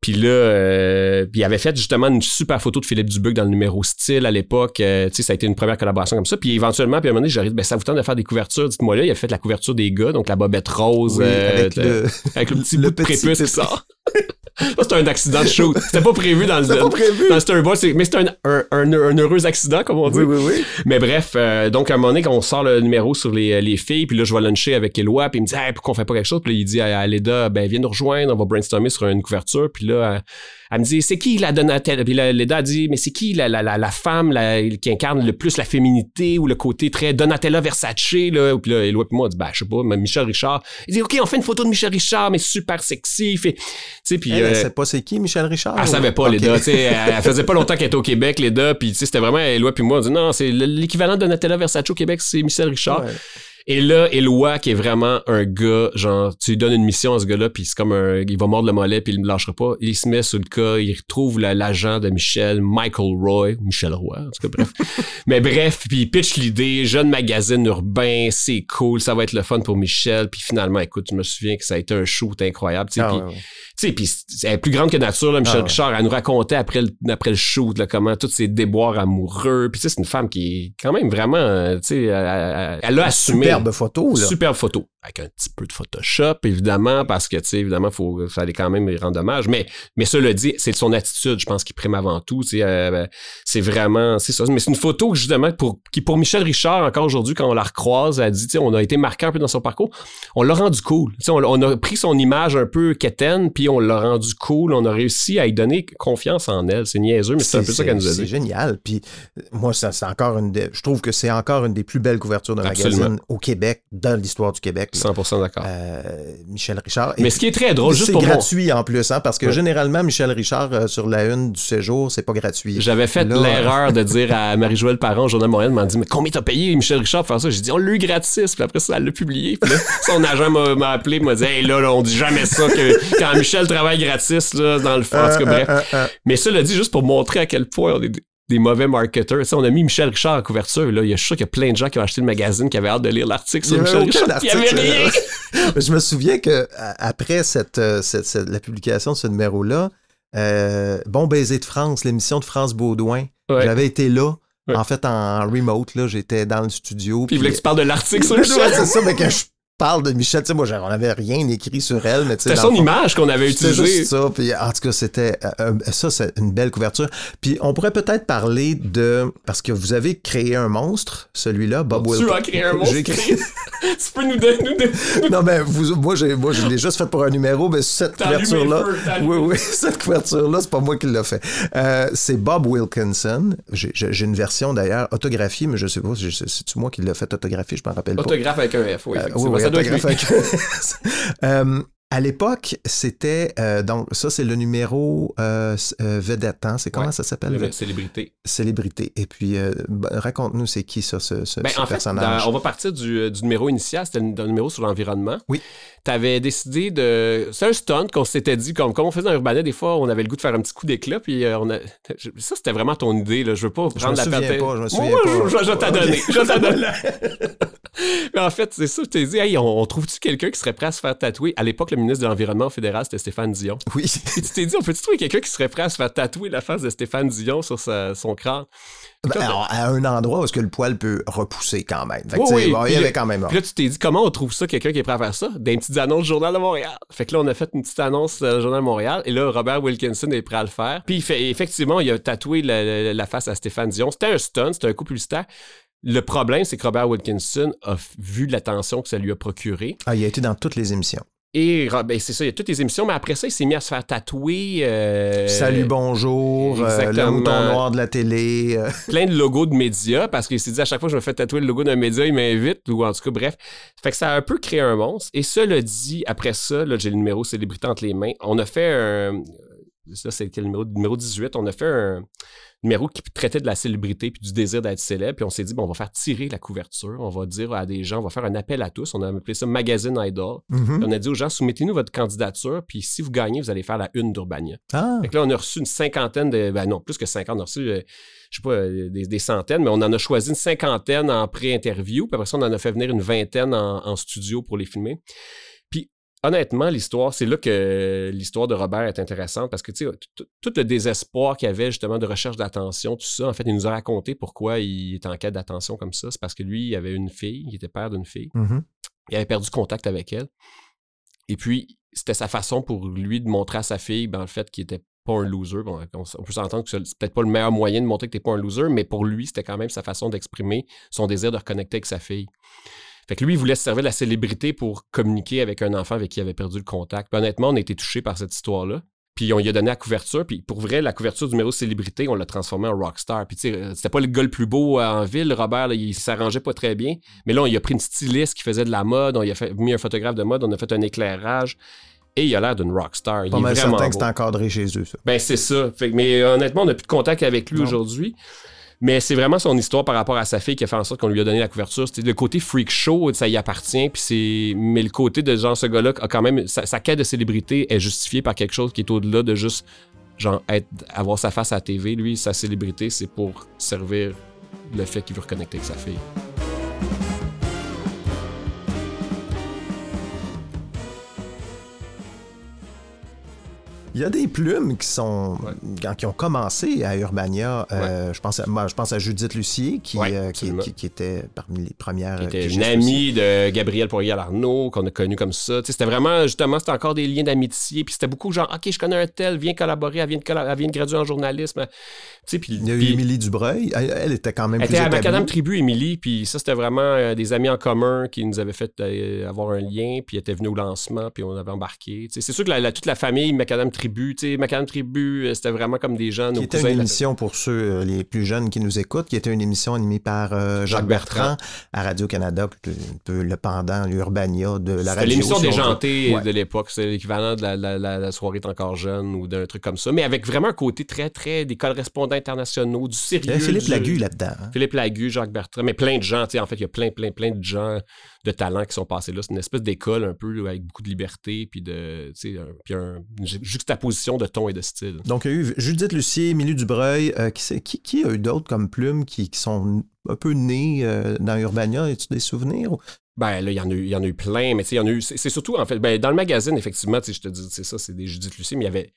Puis là, euh, il avait fait justement une super photo de Philippe Dubuc dans le numéro style à l'époque. Euh, tu sais, ça a été une première collaboration comme ça. Puis éventuellement, puis à un moment donné, j'arrive, ben ça vous tente de faire des couvertures, dites-moi là. Il a fait la couverture des gars, donc la bobette rose Oui, euh, avec le, avec le petit le bout de prépuce qui sort. Ça, c'était un accident de shoot. C'était pas prévu dans le C'était pas prévu. dans c'est- mais c'était un, un, un- un heureux accident, comme on dit. Oui, oui, oui. Mais bref, euh, donc à un moment donné, quand on sort le numéro sur les, les filles, puis là, je vais luncher avec Eloi, puis il me dit hey, pourquoi on fait pas quelque chose? Puis là, il dit à, à Leda, ben viens nous rejoindre, on va brainstormer sur une couverture. Puis là, elle, me dit c'est qui la Donatella? Puis là, Leda a dit mais c'est qui la, la, la, la femme la- qui incarne le plus la féminité ou le côté très Donatella Versace? Là? Puis là, Eloi puis moi, on dit ben je sais pas, mais Michel Richard. Il dit ok, on fait une photo de Michel Richard, mais super sexy. Fait, tu sais, puis Elle, elle euh, sait pas c'est qui, Michel Richard? elle ou- savait pas, Ok. Leda. Elle, elle faisait pas longtemps qu'elle était au Québec, Leda. Puis c'était vraiment Eloi puis moi. On dit non, c'est l'équivalent de Nutella Versace au Québec, c'est Michel Richard. Ouais. Et là, Eloi, qui est vraiment un gars, genre, tu lui donnes une mission à ce gars-là, puis c'est comme un. Il va mordre le mollet, puis il ne lâchera pas. Il se met sur le cas, il retrouve la- l'agent de Michel, Michael Roy, Michel Roy, en tout cas, bref. Mais bref, puis il pitch l'idée, jeune magazine urbain, c'est cool, ça va être le fun pour Michel. Puis finalement, écoute, je me souviens que ça a été un shoot incroyable. tu sais, Ah, puis ouais, ouais. Sais, puis c'est- elle est plus grande que nature, là, Michel Ah. Richard. Elle nous racontait après le, après le shoot, là, comment tous ses déboires amoureux. Puis tu sais, c'est une femme qui est quand même vraiment, euh, tu sais, elle, elle- a assumé. Superbe photo, là. Superbe photo. Avec un petit peu de Photoshop, évidemment, parce que, tu sais, évidemment, faut, fallait quand même lui rendre hommage. Mais, mais cela dit, c'est son attitude, je pense, qui prime avant tout. Tu sais, euh, c'est vraiment, c'est ça. Mais c'est une photo, justement, pour, qui, pour Michel Richard, encore aujourd'hui, quand on la recroise, elle dit, tu sais, on a été marqué un peu dans son parcours. On l'a rendu cool. Tu sais, on, on a pris son image un peu quétaine, puis on l'a rendu cool. On a réussi à lui donner confiance en elle. C'est niaiseux, mais c'est un peu ça qu'elle nous a C'est dit. génial. Puis euh, moi, c'est encore une des- je trouve que c'est encore une des plus belles couvertures Absolument. magazine au Québec, dans l'histoire du Québec. là. 100% d'accord. Euh, Michel Richard. Et mais ce qui est très drôle, juste c'est pour mon- gratuit en plus, hein, parce que Ouais. généralement, Michel Richard, euh, sur la une du séjour, c'est pas gratuit. J'avais fait l'erreur de dire à Marie-Joëlle Parent au Journal de Montréal, m'a dit Mais combien t'as payé Michel Richard pour faire ça J'ai dit On l'a eu gratis. Puis après ça, elle l'a publié. Puis là, son agent m'a m'a appelé, m'a dit Hey, là, là, on dit jamais ça que quand Michel travaille gratis, là, dans le fond. En tout cas, Euh, bref. euh, euh, Mais ça l'a dit juste pour montrer à quel point on est des, mauvais marketeurs. On a mis Michel Richard en couverture. Là. Il y a, je suis sûr qu'il y a plein de gens qui ont acheté le magazine qui avaient hâte de lire l'article sur Michel Richard. puis Il y avait article, rien. Je me souviens que après cette, cette- cette- la publication de ce numéro-là, euh, Bon baiser de France, l'émission de France Baudouin, Ouais. j'avais été là. Ouais. En fait, en remote, là, j'étais dans le studio. Puis il voulait que tu parles de l'article sur Michel. c'est ça, mais je parle de Michel, tu sais, moi, on n'avait rien écrit sur elle, mais tu sais, C'était son fond, image qu'on avait utilisée. juste ça. Puis, en tout cas, c'était euh, euh, ça, c'est une belle couverture. Puis on pourrait peut-être parler de parce que vous avez créé un monstre, celui-là, Bob Tu Wilkins. as créé un monstre? J'ai créé- tu peux nous donner. Nous donner- non, mais vous, moi, j'ai, moi, je l'ai juste fait pour un numéro, mais cette couverture-là. Oui, oui, cette couverture-là, c'est pas moi qui l'ai fait. Euh, c'est Bob Wilkinson. J'ai, une version d'ailleurs autographiée, mais je sais pas, si c'est-tu moi qui l'ai fait autographier, je m'en rappelle pas. Autographe avec un F, oui. Euh, effectivement. oui, oui, ça doit être à l'époque, c'était euh, donc ça c'est le numéro euh, euh, vedette, hein? c'est comment Ouais. ça s'appelle? Le Célébrité. Célébrité. Et puis euh, ben, raconte-nous c'est qui ça ce, ce- Ben, ce en fait, personnage. dans- on va partir du, du numéro initial, c'était le, le numéro sur l'environnement. Oui. Tu avais décidé de. C'est un stunt qu'on s'était dit, comme, comme on faisait dans Urbanet, des fois, on avait le goût de faire un petit coup d'éclat, puis on a. je- Ça, c'était vraiment ton idée, là. Je veux pas Je prendre me la pas, je me souviens Moi, pas. Je, je- je Ok. donner. Je t'en donner. Mais en fait, c'est ça, je t'ai dit, hey, on, on trouve-tu quelqu'un qui serait prêt à se faire tatouer? À l'époque, le ministre de l'Environnement fédéral, c'était Stéphane Dion. Oui. Et tu t'es dit, on peut-tu trouver quelqu'un qui serait prêt à se faire tatouer la face de Stéphane Dion sur sa- son crâne? Ben, alors, à un endroit où est-ce que le poil peut repousser quand même. Fait que, Oui, bon, il y avait quand même. Puis là, tu t'es dit, comment on trouve ça, quelqu'un qui est prêt à faire ça? Des petites annonces du Journal de Montréal. Fait que là, on a fait une petite annonce dans le Journal de Montréal. Et là, Robert Wilkinson est prêt à le faire. Puis il fait, effectivement, il a tatoué la, la- la face à Stéphane Dion. C'était un stunt, c'était un coup publicitaire. Le problème, c'est que Robert Wilkinson a vu l'attention que ça lui a procuré. Ah, il a été dans toutes les émissions. Et ben, c'est ça, il y a toutes les émissions, mais après ça, il s'est mis à se faire tatouer. euh, Salut, bonjour, euh, le mouton noir de la télé. euh, plein de logos de médias parce qu'il s'est dit à chaque fois que je me fais tatouer le logo d'un média, il m'invite, ou en tout cas, bref. Fait que ça a un peu créé un monstre. Et cela dit, après ça, là, j'ai le numéro célébrité entre les mains. On a fait un. Ça, c'était le numéro, numéro 18. On a fait un numéro qui traitait de la célébrité puis du désir d'être célèbre. Puis on s'est dit, bon, on va faire tirer la couverture. On va dire à des gens, on va faire un appel à tous. On a appelé ça Magazine Idol. mhm. On a dit aux gens, soumettez-nous votre candidature, puis si vous gagnez, vous allez faire la une d'Urbania. Ah, Fait que là, on a reçu une cinquantaine de. Ben non, plus que 50. On a reçu, euh, je sais pas, euh, des, des centaines, mais on en a choisi une cinquantaine en pré-interview. Puis après ça, on en a fait venir une vingtaine en, en studio pour les filmer. Honnêtement, l'histoire, c'est là que l'histoire de Robert est intéressante parce que, tu sais, tout- le désespoir qu'il y avait justement de recherche d'attention, tout ça, en fait, il nous a raconté pourquoi il est en quête d'attention comme ça. C'est parce que lui, il avait une fille, il était père d'une fille mhm. il avait perdu contact avec elle. Et puis, c'était sa façon pour lui de montrer à sa fille, ben, le fait qu'il était pas un loser. Bon, on, on peut s'entendre que c'est peut-être pas le meilleur moyen de montrer que t'es pas un loser, mais pour lui, c'était quand même sa façon d'exprimer son désir de reconnecter avec sa fille. Fait que lui, il voulait se servir de la célébrité pour communiquer avec un enfant avec qui il avait perdu le contact. Puis honnêtement, on a été touchés par cette histoire-là. Puis on lui a donné la couverture. Puis pour vrai, la couverture du numéro célébrité, on l'a transformé en rockstar. Puis tu sais, euh, c'était pas le gars le plus beau euh, en ville, Robert. là, il s'arrangeait pas très bien. Mais là, on y a pris une styliste qui faisait de la mode. On y a fait, mis un photographe de mode. On a fait un éclairage. Et il a l'air d'une rockstar. Il Pas est mal vraiment certain que c'est encadré chez eux, ça. Ben, c'est ça. Fait mais euh, honnêtement, on n'a plus de contact avec lui aujourd'hui. Mais c'est vraiment son histoire par rapport à sa fille qui a fait en sorte qu'on lui a donné la couverture. C'était le côté freak show, ça y appartient. Puis c'est, mais le côté de genre ce gars-là a quand même sa, sa quête de célébrité est justifiée par quelque chose qui est au-delà de juste genre être, avoir sa face à la TV. Lui, sa célébrité, c'est pour servir le fait qu'il veut reconnecter avec sa fille. Il y a des plumes qui sont qui ont commencé à Urbania. euh, je pense à moi, je pense à Judith Lucier qui, Ouais, euh, qui, qui- qui était parmi les premières. qui euh, était une amie de Gabriel Poirier-Arnaud, qu'on a connu comme ça. C'était vraiment, justement, c'était encore des liens d'amitié. Puis c'était beaucoup genre, OK, je connais un tel, viens collaborer, elle vient de, colla- elle vient de graduer en journalisme. Puis, Il y a eu puis- Émilie Dubreuil. Elle, elle était quand même elle plus était à. Macadam Tribu, Émilie, puis ça, c'était vraiment euh, des amis en commun qui nous avaient fait avoir un lien, puis elle était venue au lancement, puis on avait embarqué. C'est sûr que la- la- toute la famille Macadam Tribu, tu sais, Macadam Tribu, euh, c'était vraiment comme des gens, qui était une émission pour ceux, euh, les plus jeunes qui nous écoutent, qui était une émission animée par euh, Jacques Jacques Bertrand, Bertrand. à Radio-Canada, un peu le pendant, l'Urbania de la radio. l'émission déjantée Ouais. de l'époque. C'est l'équivalent de la, la- la- la soirée est encore jeune ou d'un truc comme ça. Mais avec vraiment un côté très, très des correspondants internationaux, du sérieux. Philippe du- Lagu là-dedans. hein. Philippe Lagu, Jacques Bertrand, mais plein de gens. tu sais, En fait, il y a plein, plein, plein de gens de talents qui sont passés là. C'est une espèce d'école un peu avec beaucoup de liberté, puis de, un- puis un- une ju- juxtaposition de ton et de style. Donc, il y a eu Judith Lucier, Émilie Dubreuil. euh, qui, qui, qui a eu d'autres comme plumes qui, qui sont un peu nées euh, dans Urbania? As-tu des souvenirs? Ben là, il y en a eu, il y en a eu plein, mais tu sais, il y en a eu. C'est surtout, en fait, ben, dans le magazine, effectivement, je te dis, c'est ça, c'est des Judith Lucie, mais il y avait.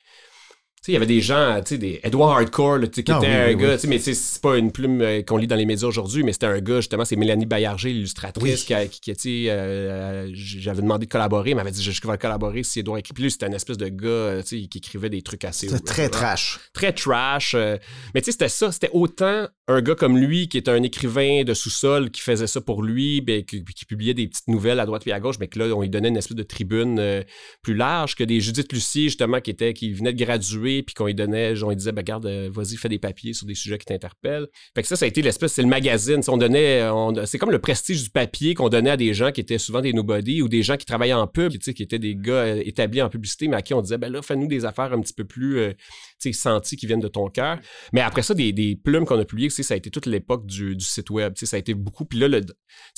Il y avait des gens, tu sais, des Edward Hardcore, là, qui était oui, un oui, gars, oui. mais c'est pas une plume euh, qu'on lit dans les médias aujourd'hui, mais c'était un gars, justement, c'est Mélanie Bayarger, l'illustratrice, qui, qui, qui, tu sais, euh, j'avais demandé de collaborer, elle m'avait dit, je, vais collaborer si Edouard écrit. Puis c'était une espèce de gars, euh, qui écrivait des trucs assez. C'est très trash. très trash. euh, mais tu sais, c'était ça. C'était autant un gars comme lui, qui est un écrivain de sous-sol, qui faisait ça pour lui, ben, qui, qui publiait des petites nouvelles à droite et à gauche, mais que là, on lui donnait une espèce de tribune plus large que des Judith Lucie, justement, qui, était, qui venait de graduer, puis qu'on lui donnait, on lui disait, ben, regarde, euh, vas-y, fais des papiers sur des sujets qui t'interpellent. Fait que ça, ça a été l'espèce, c'est le magazine. On donnait, on- c'est comme le prestige du papier qu'on donnait à des gens qui étaient souvent des nobody ou des gens qui travaillaient en pub, sais, qui étaient des gars euh, établis en publicité, mais à qui on disait, ben là, fais-nous des affaires un petit peu plus, euh, tu sais, senties qui viennent de ton cœur. Mais après ça, des, plumes qu'on a publiées, ça a été toute l'époque du, site web. Ça a été beaucoup. Puis là, le,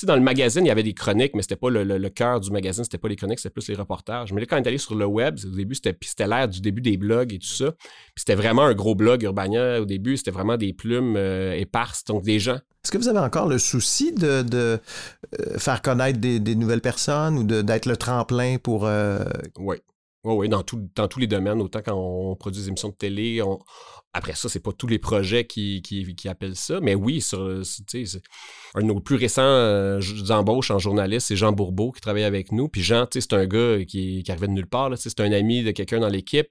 dans le magazine, il y avait des chroniques, mais c'était pas le, cœur du magazine, c'était pas les chroniques, c'était plus les reportages. Mais là, quand on est allé sur le web, au début, c'était l'ère du début des blogs et tout ça. Puis c'était vraiment un gros blog Urbania. Au début, c'était vraiment des plumes euh, éparses. Donc des gens. Est-ce que vous avez encore le souci de, de, euh, faire connaître des, des nouvelles personnes ou d'être le tremplin pour... euh, Oui. Oui, oui, dans, tout- dans tous les domaines, autant quand on produit des émissions de télé. on- Après ça, c'est pas tous les projets qui, qui, qui appellent ça, mais oui, sur, un de nos plus récents euh, embauches en journaliste, c'est Jean Bourbeau qui travaille avec nous. Puis Jean, c'est un gars qui, qui arrivait de nulle part. C'est un ami de quelqu'un dans l'équipe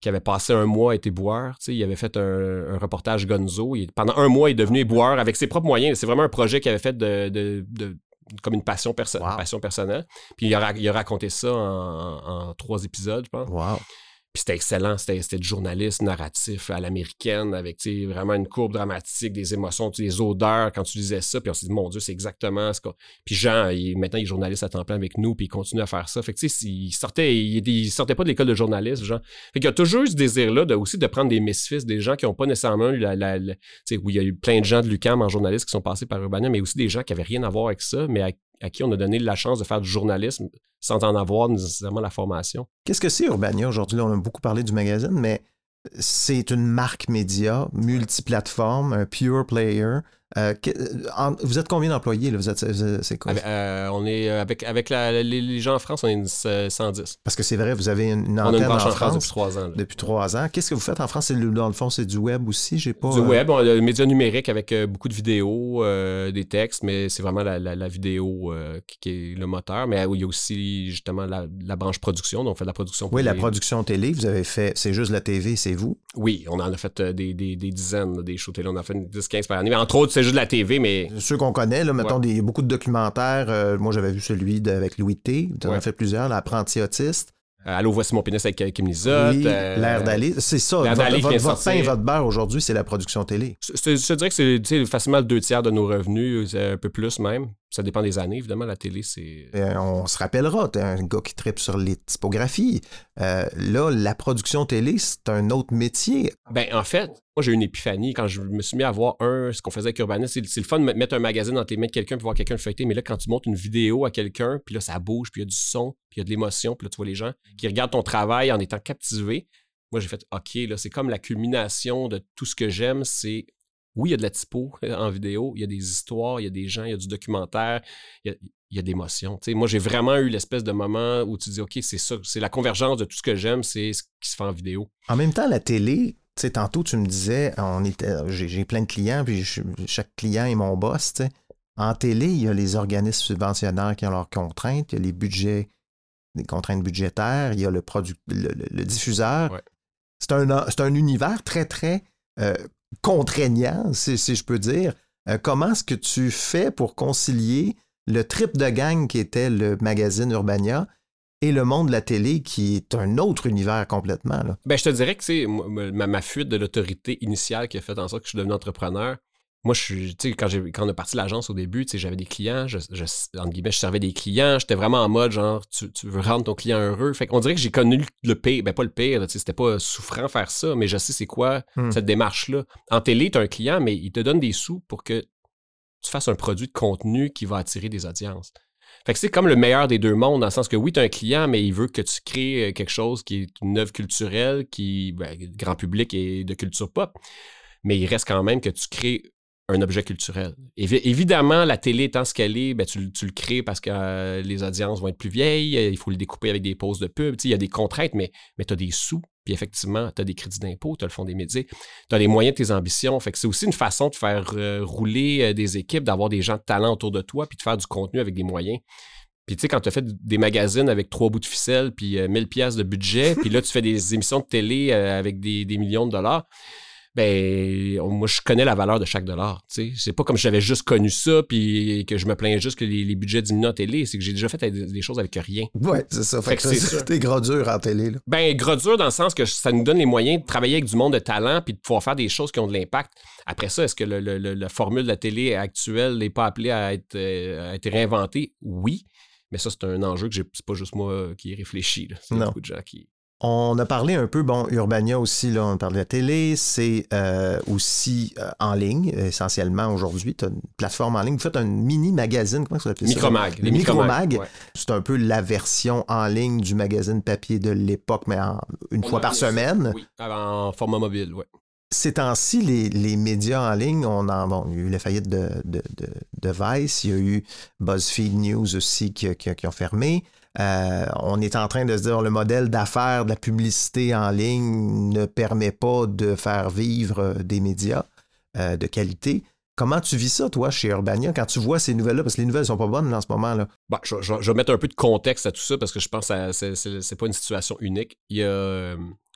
qui avait passé un mois à être éboueur. tu sais, Il avait fait un, un reportage Gonzo. Il- pendant un mois, il est devenu éboueur avec ses propres moyens. C'est vraiment un projet qu'il avait fait de, de- de- comme une passion, perso- Wow. passion personnelle. Puis il a, il a raconté ça en, en trois épisodes, je pense. Wow. Puis c'était excellent, c'était du journalisme narratif à l'américaine, avec vraiment une courbe dramatique, des émotions, des odeurs quand tu lisais ça. Puis on s'est dit, mon Dieu, c'est exactement ce qu'on. Puis Jean, il- maintenant, il est journaliste à temps plein avec nous, puis il continue à faire ça. Fait que tu sais, il sortait, il, sortait pas de l'école de journalisme, Jean. Fait qu'il y a toujours eu ce désir-là de, aussi de prendre des misfits, des gens qui n'ont pas nécessairement eu la. la- la- tu sais, où il y a eu plein de gens de l'UQAM en journaliste qui sont passés par Urbania, mais aussi des gens qui avaient rien à voir avec ça, mais à, à qui on a donné la chance de faire du journalisme sans en avoir nécessairement la formation. Qu'est-ce que c'est Urbania? Aujourd'hui? On a beaucoup parlé du magazine, mais c'est une marque média, multiplateforme, un pure player. Euh, en- vous êtes combien d'employés? Là? Vous êtes, c'est quoi? Avec, euh, on est euh, avec, avec la- les, les gens en France, on est une euh, 110. Parce que c'est vrai, vous avez une, une antenne une en France France depuis trois ans. là. depuis trois ans. Qu'est-ce que vous faites en France? Dans le fond, c'est du web aussi? J'ai pas. Du euh, web, on le média numérique avec euh, beaucoup de vidéos, euh, des textes, mais c'est vraiment la, la- la vidéo euh, qui, qui est le moteur. Mais euh, il y a aussi justement la, la branche production, donc on fait de la production. Oui, la production télé, vous avez fait. C'est juste la TV, c'est vous? Oui, on en a fait euh, des, des- des dizaines, des shows télé. On en a fait une 10-15 par année. Mais entre autres, c'est juste de la TV, mais Ceux qu'on connaît, là, mettons, des, beaucoup de documentaires. euh, moi, j'avais vu celui de- avec Louis T. Tu en as Ouais. fait plusieurs, l'apprenti autiste. euh, Allô, voici mon pénis avec euh, Kim Lizotte. oui, euh, l'air d'aller. C'est ça. L'air Votre, d'aller votre, votre pain et votre beurre aujourd'hui, c'est la production télé. Je, je- dirais que c'est facilement le deux tiers de nos revenus, un peu plus même. Ça dépend des années, évidemment. La télé, c'est. Euh, on se rappellera, t'es un gars qui tripe sur les typographies. Euh, là, la production télé, c'est un autre métier. Ben, en fait, moi, j'ai eu une épiphanie quand je me suis mis à voir un, ce qu'on faisait avec Urbanus. C'est c'est le fun de mettre un magazine dans les mains de quelqu'un puis voir quelqu'un le feuilleter. Mais là, quand tu montes une vidéo à quelqu'un, puis là, ça bouge, puis il y a du son, puis il y a de l'émotion, puis là, tu vois les gens qui regardent ton travail en étant captivés. Moi, j'ai fait OK, là, c'est comme la culmination de tout ce que j'aime. C'est. Oui, il y a de la typo en vidéo, il y a des histoires, il y a des gens, il y a du documentaire, il y a, il y a moi, j'ai vraiment eu l'espèce de moment où tu dis OK, c'est ça, c'est la convergence de tout ce que j'aime, c'est ce qui se fait en vidéo. En même temps, la télé, tu sais, tantôt, tu me disais, on était, j'ai, plein de clients, puis je- chaque client est mon boss. En télé, il y a les organismes subventionnaires qui ont leurs contraintes, il y a les budgets, les contraintes budgétaires, il y a le, le, le- le diffuseur. Ouais. C'est, un, c'est un univers très, très euh, contraignant, si, je peux dire. Euh, comment est-ce que tu fais pour concilier le trip de gang qui était le magazine Urbania et le monde de la télé qui est un autre univers complètement? Ben, je te dirais que c'est ma, ma fuite de l'autorité initiale qui a fait en sorte que je suis devenu entrepreneur. Moi, je suis, tu sais, quand, quand on a parti l'agence au début, tu sais, j'avais des clients, je, je, entre guillemets, je servais des clients, j'étais vraiment en mode genre, tu, tu veux rendre ton client heureux. Fait qu'on dirait que j'ai connu le, pire, ben pas le pire, tu sais, c'était pas souffrant faire ça, mais je sais c'est quoi Hmm. cette démarche-là. En télé, tu as un client, mais il te donne des sous pour que tu fasses un produit de contenu qui va attirer des audiences. Fait que c'est comme le meilleur des deux mondes, dans le sens que oui, tu as un client, mais il veut que tu crées euh, quelque chose qui est une œuvre culturelle, qui, ben, grand public et de culture pop, mais il reste quand même que tu crées un objet culturel. Évi- évidemment, la télé étant ce qu'elle est, ben, tu, le- crées parce que euh, les audiences vont être plus vieilles, euh, il faut le découper avec des pauses de pub, il y a des contraintes, mais, mais tu as des sous, puis effectivement, tu as des crédits d'impôt, tu as le fonds des médias, tu as les moyens de tes ambitions. Fait que c'est aussi une façon de faire euh, rouler des équipes, d'avoir des gens de talent autour de toi, puis de faire du contenu avec des moyens. Puis tu sais, quand tu as fait des magazines avec trois bouts de ficelle, puis euh, 1000 pièces de budget, puis là, tu fais des émissions de télé avec des, des millions de dollars, ben on- moi, je connais la valeur de chaque dollar. tu sais. C'est pas comme si j'avais juste connu ça, puis que je me plains juste que les, les budgets diminuent en télé. C'est que j'ai déjà fait des, des choses avec rien. Ouais, c'est ça. Fait, Fait que que gros dur en télé. Là. Ben, gros dur dans le sens que ça nous donne les moyens de travailler avec du monde de talent puis de pouvoir faire des choses qui ont de l'impact. Après ça, est-ce que le- le- le- la formule de la télé actuelle n'est pas appelée à être, euh, à être réinventée? Oui. Mais ça, c'est un enjeu que j'ai- c'est pas juste moi qui ai réfléchi. là. C'est beaucoup de gens qui. On a parlé un peu, bon, Urbania aussi, là, on parle de la télé, c'est euh, aussi euh, en ligne, essentiellement aujourd'hui. Tu as une plateforme en ligne, vous faites un mini-magazine, comment ça s'appelle? Micromag. Le Micromag. ouais. C'est un peu la version en ligne du magazine papier de l'époque, mais en- une On fois par semaine. Oui, en format mobile, oui. Ces temps-ci, les, les médias en ligne, on en, bon, il y a eu la faillite de, de, de, de Vice, il y a eu BuzzFeed News aussi qui, qui- qui ont fermé. Euh, on est en train de se dire le modèle d'affaires de la publicité en ligne ne permet pas de faire vivre euh, des médias euh, de qualité. Comment tu vis ça, toi, chez Urbania, quand tu vois ces nouvelles-là? Parce que les nouvelles sont pas bonnes en ce moment. là. Bon, je, je- je vais mettre un peu de contexte à tout ça parce que je pense que c'est c'est pas une situation unique. Il y a.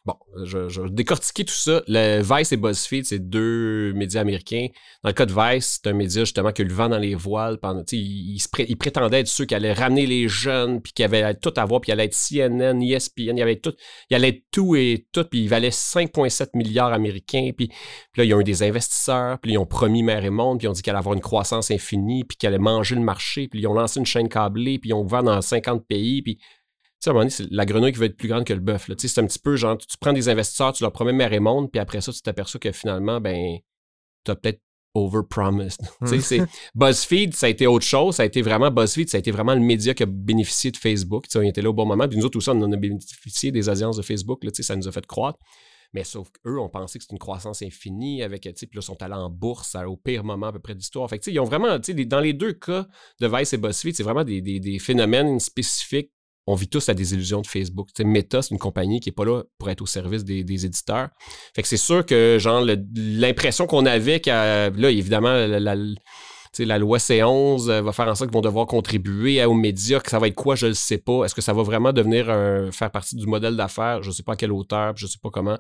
Bon, je, je décortiquer tout ça. Le Vice et BuzzFeed, c'est deux médias américains. Dans le cas de Vice, c'est un média justement qui a le vent dans les voiles. Pendant, il, prétendait être ceux qui allaient ramener les jeunes, puis qui avaient tout à voir, puis il allait être CNN, ESPN, il avait tout, il allait être tout et tout, puis il valait 5,7 milliards américains. Puis, puis là, ils ont eu des investisseurs, puis ils ont promis mer et monde, puis ils ont dit qu'elle allait avoir une croissance infinie, puis qu'elle allait manger le marché, puis ils ont lancé une chaîne câblée, puis ils ont ouvert dans 50 pays, puis sais, à un moment donné, c'est la grenouille qui va être plus grande que le bœuf. là. Tu sais, C'est un petit peu genre, tu, tu prends des investisseurs, tu leur promets mer et monde, puis après ça, tu t'aperçois que finalement, ben, tu as peut-être overpromised. Tu sais, c'est- BuzzFeed, ça a été autre chose. Ça a été vraiment BuzzFeed, ça a été vraiment le média qui a bénéficié de Facebook. Tu sais, on était là au bon moment. Puis nous autres aussi, on en a bénéficié des audiences de Facebook. Là, tu sais, ça nous a fait croître. Mais sauf qu'eux, on pensait que c'était une croissance infinie avec, tu sais, puis là, ils sont allés en bourse à- au pire moment à peu près de l'histoire. Fait que, tu sais, ils ont vraiment, tu sais, dans les deux cas de Vice et BuzzFeed, c'est vraiment des, des- des phénomènes spécifiques. On vit tous la désillusion de Facebook. Meta, c'est une compagnie qui n'est pas là pour être au service des, éditeurs. Fait que c'est sûr que, genre, l'impression qu'on avait, qu'à- là, évidemment, la, loi C11 euh, va faire en sorte qu'ils vont devoir contribuer aux médias, que ça va être quoi, je ne le sais pas. Est-ce que ça va vraiment devenir faire partie du modèle d'affaires? Je ne sais pas à quelle hauteur, je ne sais pas comment.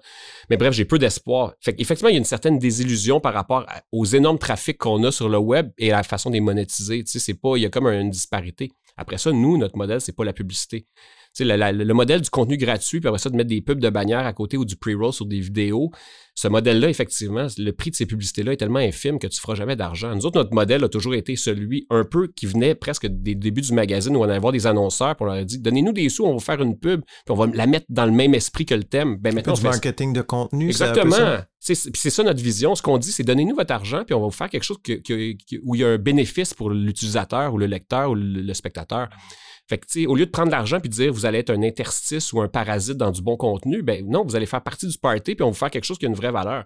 Mais bref, j'ai peu d'espoir. Fait effectivement, il y a une certaine désillusion par rapport aux énormes trafics qu'on a sur le web et à la façon de les monétiser. C'est pas, il y a comme une disparité. Après ça, nous, notre modèle, c'est pas la publicité. La- la- le modèle du contenu gratuit, puis après ça, de mettre des pubs de bannières à côté ou du pre-roll sur des vidéos, ce modèle-là, effectivement, le prix de ces publicités-là est tellement infime que tu feras jamais d'argent. Nous autres, notre modèle a toujours été celui un peu qui venait presque des débuts du magazine où on allait voir des annonceurs, on leur a dit donnez-nous des sous, on va faire une pub, puis on va la mettre dans le même esprit que le thème. Ben, maintenant, du marketing de contenu. Exactement. ça? C'est c'est ça notre vision. Ce qu'on dit, c'est donnez-nous votre argent, puis on va vous faire quelque chose que- que- que- où il y a un bénéfice pour l'utilisateur ou le lecteur ou le, le spectateur. Fait que, au lieu de prendre l'argent puis de dire vous allez être un interstice ou un parasite dans du bon contenu, ben non, vous allez faire partie du party puis on va faire quelque chose qui a une vraie valeur.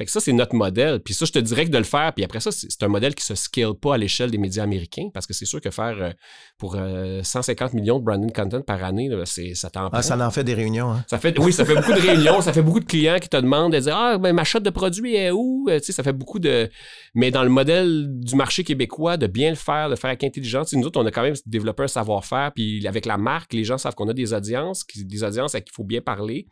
Fait que ça, c'est notre modèle. Puis ça, je te dirais que de le faire, puis après ça, c'est un modèle qui se scale pas à l'échelle des médias américains parce que c'est sûr que faire euh, pour euh, 150 millions de branded content par année, là, ça t'en Ah, ça en fait des réunions. Hein? Ça fait, oui, ça fait beaucoup de réunions, ça fait beaucoup de clients qui te demandent de dire Ah, ben, ma shot de produit est où? Euh, tu sais, ça fait beaucoup de. Mais dans le modèle du marché québécois, de bien le faire, de faire avec intelligence, nous autres, on a quand même développé un savoir-faire, puis avec la marque, les gens savent qu'on a des audiences, des audiences à qui il faut bien parler.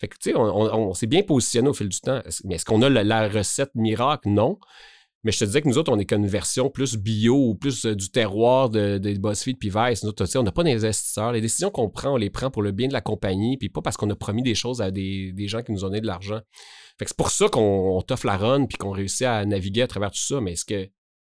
Fait que, tu sais, on, s'est bien positionné au fil du temps. Mais est-ce qu'on a la, recette miracle? Non. Mais je te disais que nous autres, on est qu'une version plus bio plus euh, du terroir de, de BuzzFeed puis Vice. Nous autres, tu sais, on n'a pas d'investisseurs. Les décisions qu'on prend, on les prend pour le bien de la compagnie, puis pas parce qu'on a promis des choses à des, des gens qui nous ont donné de l'argent. Fait que c'est pour ça qu'on on t'offre la run puis qu'on réussit à naviguer à travers tout ça. Mais est-ce que.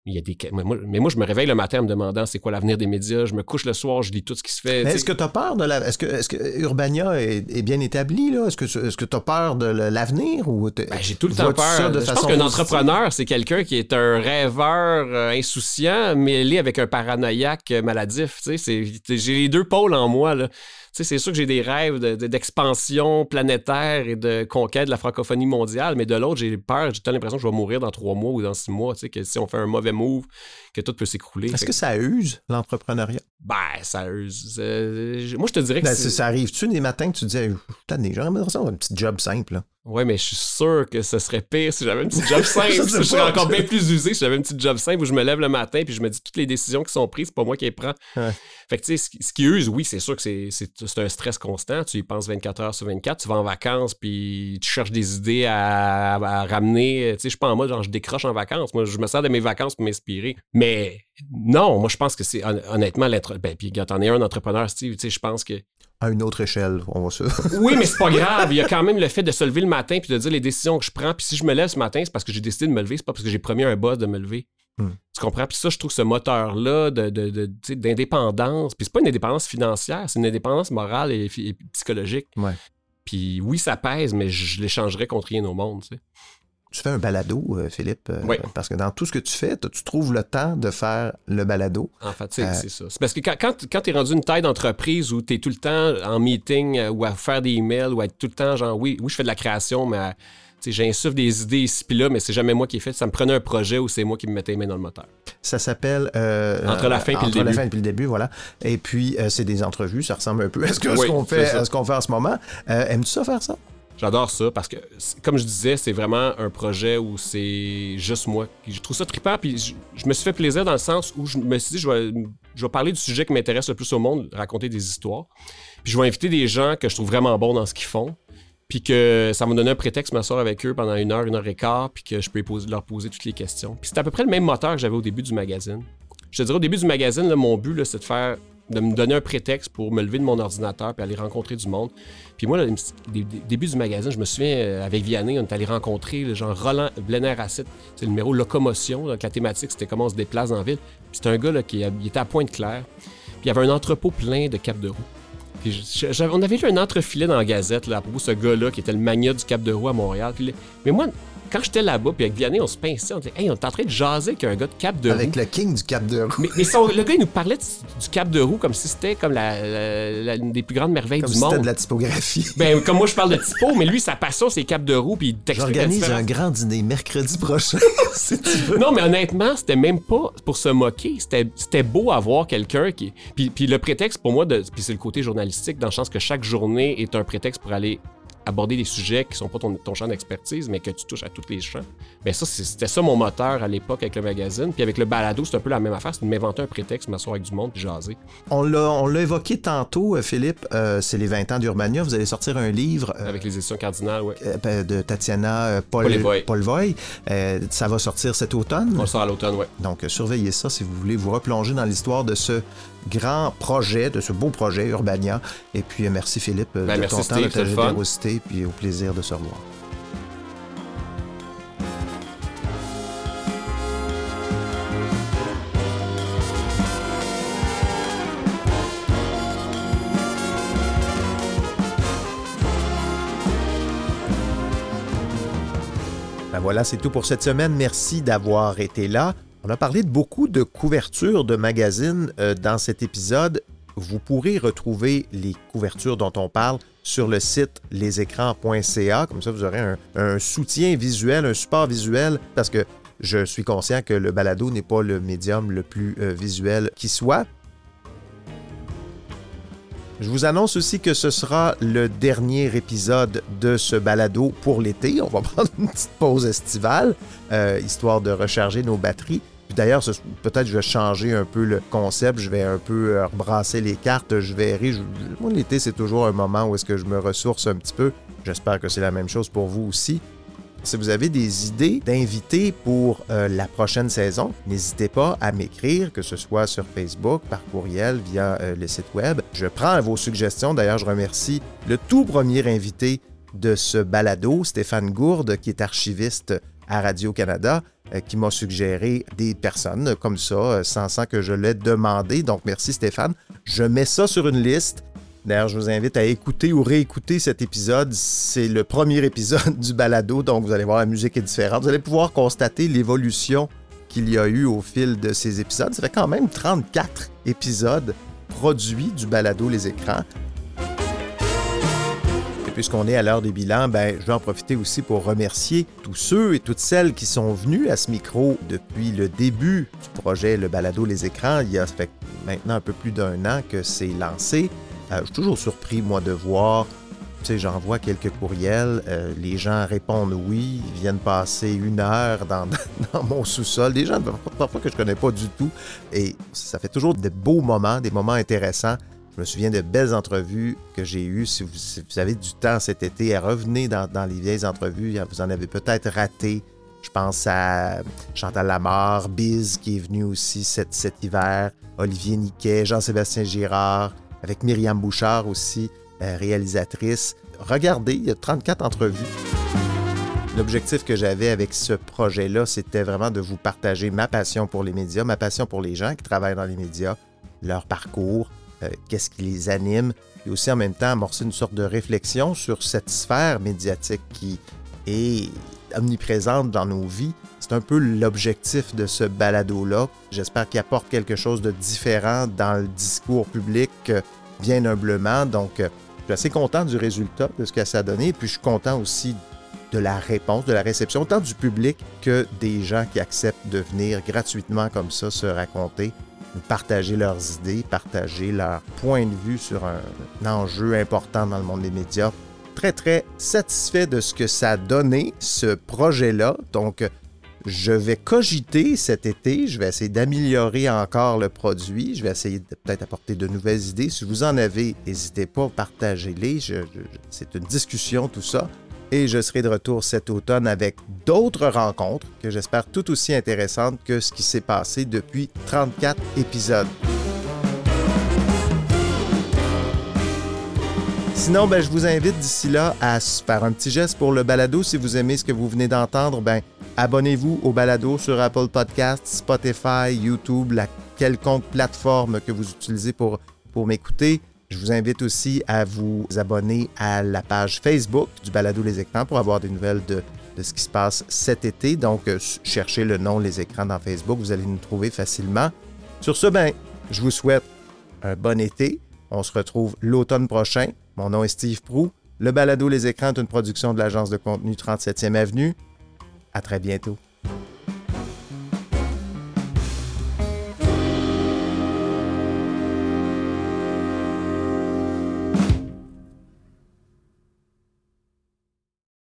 Il y a des, moi- mais moi, je me réveille le matin en me demandant c'est quoi l'avenir des médias. Je me couche le soir, je lis tout ce qui se fait. Est-ce que tu as peur de la. Est-ce que, est-ce que Urbania est, est bien établi, là? Est-ce que, est-ce que tu as peur de l'avenir ou Ben, j'ai tout le temps peur. de je pense qu'un entrepreneur, c'est quelqu'un qui est un rêveur euh, insouciant, mêlé avec un paranoïaque euh, maladif. J'ai les deux pôles en moi. Là. Tu sais, c'est sûr que j'ai des rêves de- de- d'expansion planétaire et de conquête de la francophonie mondiale, mais de l'autre, j'ai peur. J'ai l'impression que je vais mourir dans trois mois ou dans six mois. Tu sais, que si on fait un mauvais move, que tout peut s'écrouler. Est-ce Fait que ça use l'entrepreneuriat? Ben, ça use. Euh, moi, je te dirais que Ben, ça arrive-tu des matins que tu disais, putain, j'aimerais ça, un petit job simple, là? Ouais, mais je suis sûr que ce serait pire si j'avais un petit job simple. Je je serais encore bien plus usé si j'avais un petit job simple où je me lève le matin puis je me dis toutes les décisions qui sont prises, c'est pas moi qui les prends. Ouais. Fait que tu sais, ce, qui- use, oui, c'est sûr que c'est, un stress constant. Tu y penses 24 heures sur 24, tu vas en vacances puis tu cherches des idées à, à ramener. Tu sais, je suis pas en mode genre je décroche en vacances. Moi, je me sers de mes vacances pour m'inspirer. Mais non, moi, je pense que c'est hon- honnêtement l'être. Ben, puis quand t'en es un entrepreneur, Steve, tu sais, je pense que À une autre échelle, on va se. oui, mais c'est pas grave. Il y a quand même le fait de se lever le matin puis de dire les décisions que je prends. Puis si je me lève ce matin, c'est parce que j'ai décidé de me lever, c'est pas parce que j'ai promis à un boss de me lever. Hmm. Tu comprends? Puis ça, je trouve ce moteur-là de, de- de- d'indépendance. Puis c'est pas une indépendance financière, c'est une indépendance morale et, et psychologique. Ouais. Puis oui, ça pèse, mais je, je l'échangerais contre rien au monde. tu sais. Tu fais un balado, euh, Philippe, euh, Oui. parce que dans tout ce que tu fais, tu trouves le temps de faire le balado. En fait, c'est Euh, c'est ça. C'est parce que quand, quand, quand tu es rendu une taille d'entreprise où tu es tout le temps en meeting ou à faire des emails ou à être tout le temps genre, oui, oui je fais de la création, mais j'insuffle des idées ici puis là, mais c'est jamais moi qui ai fait. Ça me prenait un projet où c'est moi qui me mettais les mains dans le moteur. Ça s'appelle euh, Entre la fin puis le Entre la début. fin puis le début, voilà. Et puis euh, c'est des entrevues, ça ressemble un peu à ce ce Oui, qu'on c'est fait, ce qu'on fait en ce moment. Euh, Aimes-tu ça faire ça? J'adore ça parce que, c'est- comme je disais, c'est vraiment un projet où c'est juste moi. Je trouve ça trippant, puis je, me suis fait plaisir dans le sens où je me suis dit, je vais, je vais parler du sujet qui m'intéresse le plus au monde, raconter des histoires. Puis je vais inviter des gens que je trouve vraiment bons dans ce qu'ils font. puis que ça m'a donné un prétexte m'asseoir avec eux pendant une heure, une heure et quart, puis que je peux leur poser toutes les questions. Puis c'était à peu près le même moteur que j'avais au début du magazine. Je te dirais, au début du magazine, mon but, c'est de faire de me donner un prétexte pour me lever de mon ordinateur puis aller rencontrer du monde. Puis moi, le début du magazine, je me souviens, euh, avec Vianney, on est allé rencontrer le genre Roland Blenner Asset. C'est le numéro Locomotion. Donc la thématique, c'était comment on se déplace en ville. Puis c'était un gars là, qui était à Pointe-Claire. Puis il y avait un entrepôt plein de capes de roue. Puis on avait vu un entrefilet dans la gazette là, à propos de ce gars-là qui était le mania du cap de roue à Montréal. mais moi, quand j'étais là-bas, puis avec Vianney, on se pinçait, on disait, hey, on est en train de jaser avec un gars de Cap de Roue. Avec le king du Cap de Roue. Mais, le gars, il nous parlait du Cap de Roue comme si c'était comme la, une des plus grandes merveilles du si monde. C'était de la typographie. Ben, comme moi, je parle de typo, mais lui, sa passion, c'est Cap de Roue, puis il J'organise un grand dîner mercredi prochain, si tu veux. Non, mais honnêtement, c'était même pas pour se moquer. C'était beau à voir quelqu'un qui. Puis, puis le prétexte pour moi, de... puis c'est le côté journalistique, dans le sens que chaque journée est un prétexte pour aller aborder des sujets qui sont pas ton, champ d'expertise, mais que tu touches à tous les champs. Mais ça, c'était ça mon moteur à l'époque avec le magazine. Puis avec le balado, c'est un peu la même affaire. C'est de m'inventer un prétexte, m'asseoir avec du monde puis jaser. On l'a évoqué tantôt, euh, Philippe. Euh, c'est les 20 ans d'Urbania. Vous allez sortir un livre. Euh, avec les éditions Cardinal, oui. Ben, de Tatiana Paul, Paul Voy. ça va sortir cet automne. On sort à l'automne, oui. Donc surveillez ça si vous voulez vous replonger dans l'histoire de ce grand projet, de ce beau projet Urbania. Et puis merci Philippe ben, de ton temps, de ta générosité, puis au plaisir de se revoir. Ben voilà, c'est tout pour cette semaine. Merci d'avoir été là. On a parlé de beaucoup de couvertures de magazines euh, dans cet épisode. Vous pourrez retrouver les couvertures dont on parle sur le site lesécrans.ca. Comme ça, vous aurez un, soutien visuel, un support visuel, parce que je suis conscient que le balado n'est pas le médium le plus euh, visuel qui soit. Je vous annonce aussi que ce sera le dernier épisode de ce balado pour l'été. On va prendre une petite pause estivale, euh, histoire de recharger nos batteries. D'ailleurs, peut-être je vais changer un peu le concept, je vais un peu euh, rebrasser les cartes, je verrai. moi, l'été, c'est toujours un moment où est-ce que je me ressource un petit peu. J'espère que c'est la même chose pour vous aussi. Si vous avez des idées d'invités pour euh, la prochaine saison, n'hésitez pas à m'écrire, que ce soit sur Facebook, par courriel, via euh, le site web. Je prends vos suggestions. D'ailleurs, je remercie le tout premier invité de ce balado, Stéphane Gourde, qui est archiviste à Radio-Canada, qui m'a suggéré des personnes comme ça, sans, sans que je l'ai demandé. Donc, merci Stéphane. Je mets ça sur une liste. D'ailleurs, je vous invite à écouter ou réécouter cet épisode. C'est le premier épisode du balado, donc vous allez voir la musique est différente. Vous allez pouvoir constater l'évolution qu'il y a eu au fil de ces épisodes. Ça fait quand même 34 épisodes produits du balado Les Écrans. Puisqu'on est à l'heure des bilans, ben, je vais en profiter aussi pour remercier tous ceux et toutes celles qui sont venus à ce micro depuis le début du projet Le Balado Les Écrans. Il y a maintenant un peu plus d'un an que c'est lancé. Euh, je suis toujours surpris, moi, de voir, tu sais, j'envoie quelques courriels, euh, les gens répondent oui, ils viennent passer une heure dans, mon sous-sol, des gens parfois que je connais pas du tout, et ça fait toujours de beaux moments, des moments intéressants. Je me souviens de belles entrevues que j'ai eues. Si vous, avez du temps cet été, à revenir dans, les vieilles entrevues. Vous en avez peut-être raté. Je pense à Chantal Lamarre, Biz qui est venu aussi cet, cet hiver, Olivier Niquet, Jean-Sébastien Girard, avec Myriam Bouchard aussi, euh, réalisatrice. Regardez, il y a 34 entrevues. L'objectif que j'avais avec ce projet-là, c'était vraiment de vous partager ma passion pour les médias, ma passion pour les gens qui travaillent dans les médias, leur parcours, euh, qu'est-ce qui les anime, et aussi en même temps amorcer une sorte de réflexion sur cette sphère médiatique qui est omniprésente dans nos vies. C'est un peu l'objectif de ce balado-là. J'espère qu'il apporte quelque chose de différent dans le discours public, euh, bien humblement. Donc, euh, je suis assez content du résultat, de ce que ça a donné. Puis, je suis content aussi de la réponse, de la réception, tant du public que des gens qui acceptent de venir gratuitement comme ça se raconter, partager leurs idées, partager leur point de vue sur un enjeu important dans le monde des médias très, très satisfait de ce que ça a donné, ce projet-là. Donc, Je vais cogiter cet été, je vais essayer d'améliorer encore le produit, je vais essayer de peut-être apporter de nouvelles idées. Si vous en avez, n'hésitez pas, partagez-les. c'est une discussion, tout ça. Et je serai de retour cet automne avec d'autres rencontres que j'espère tout aussi intéressantes que ce qui s'est passé depuis 34 épisodes. Sinon, ben, je vous invite d'ici là à faire un petit geste pour le balado. Si vous aimez ce que vous venez d'entendre, ben, abonnez-vous au balado sur Apple Podcasts, Spotify, YouTube, la quelconque plateforme que vous utilisez pour, pour m'écouter. Je vous invite aussi à vous abonner à la page Facebook du Balado Les Écrans pour avoir des nouvelles de, ce qui se passe cet été. Donc, euh, cherchez le nom Les Écrans dans Facebook, vous allez nous trouver facilement. Sur ce, ben, je vous souhaite un bon été. On se retrouve l'automne prochain. Mon nom est Steve Prou. Le Balado Les Écrans est une production de l'agence de contenu 37e Avenue. À très bientôt.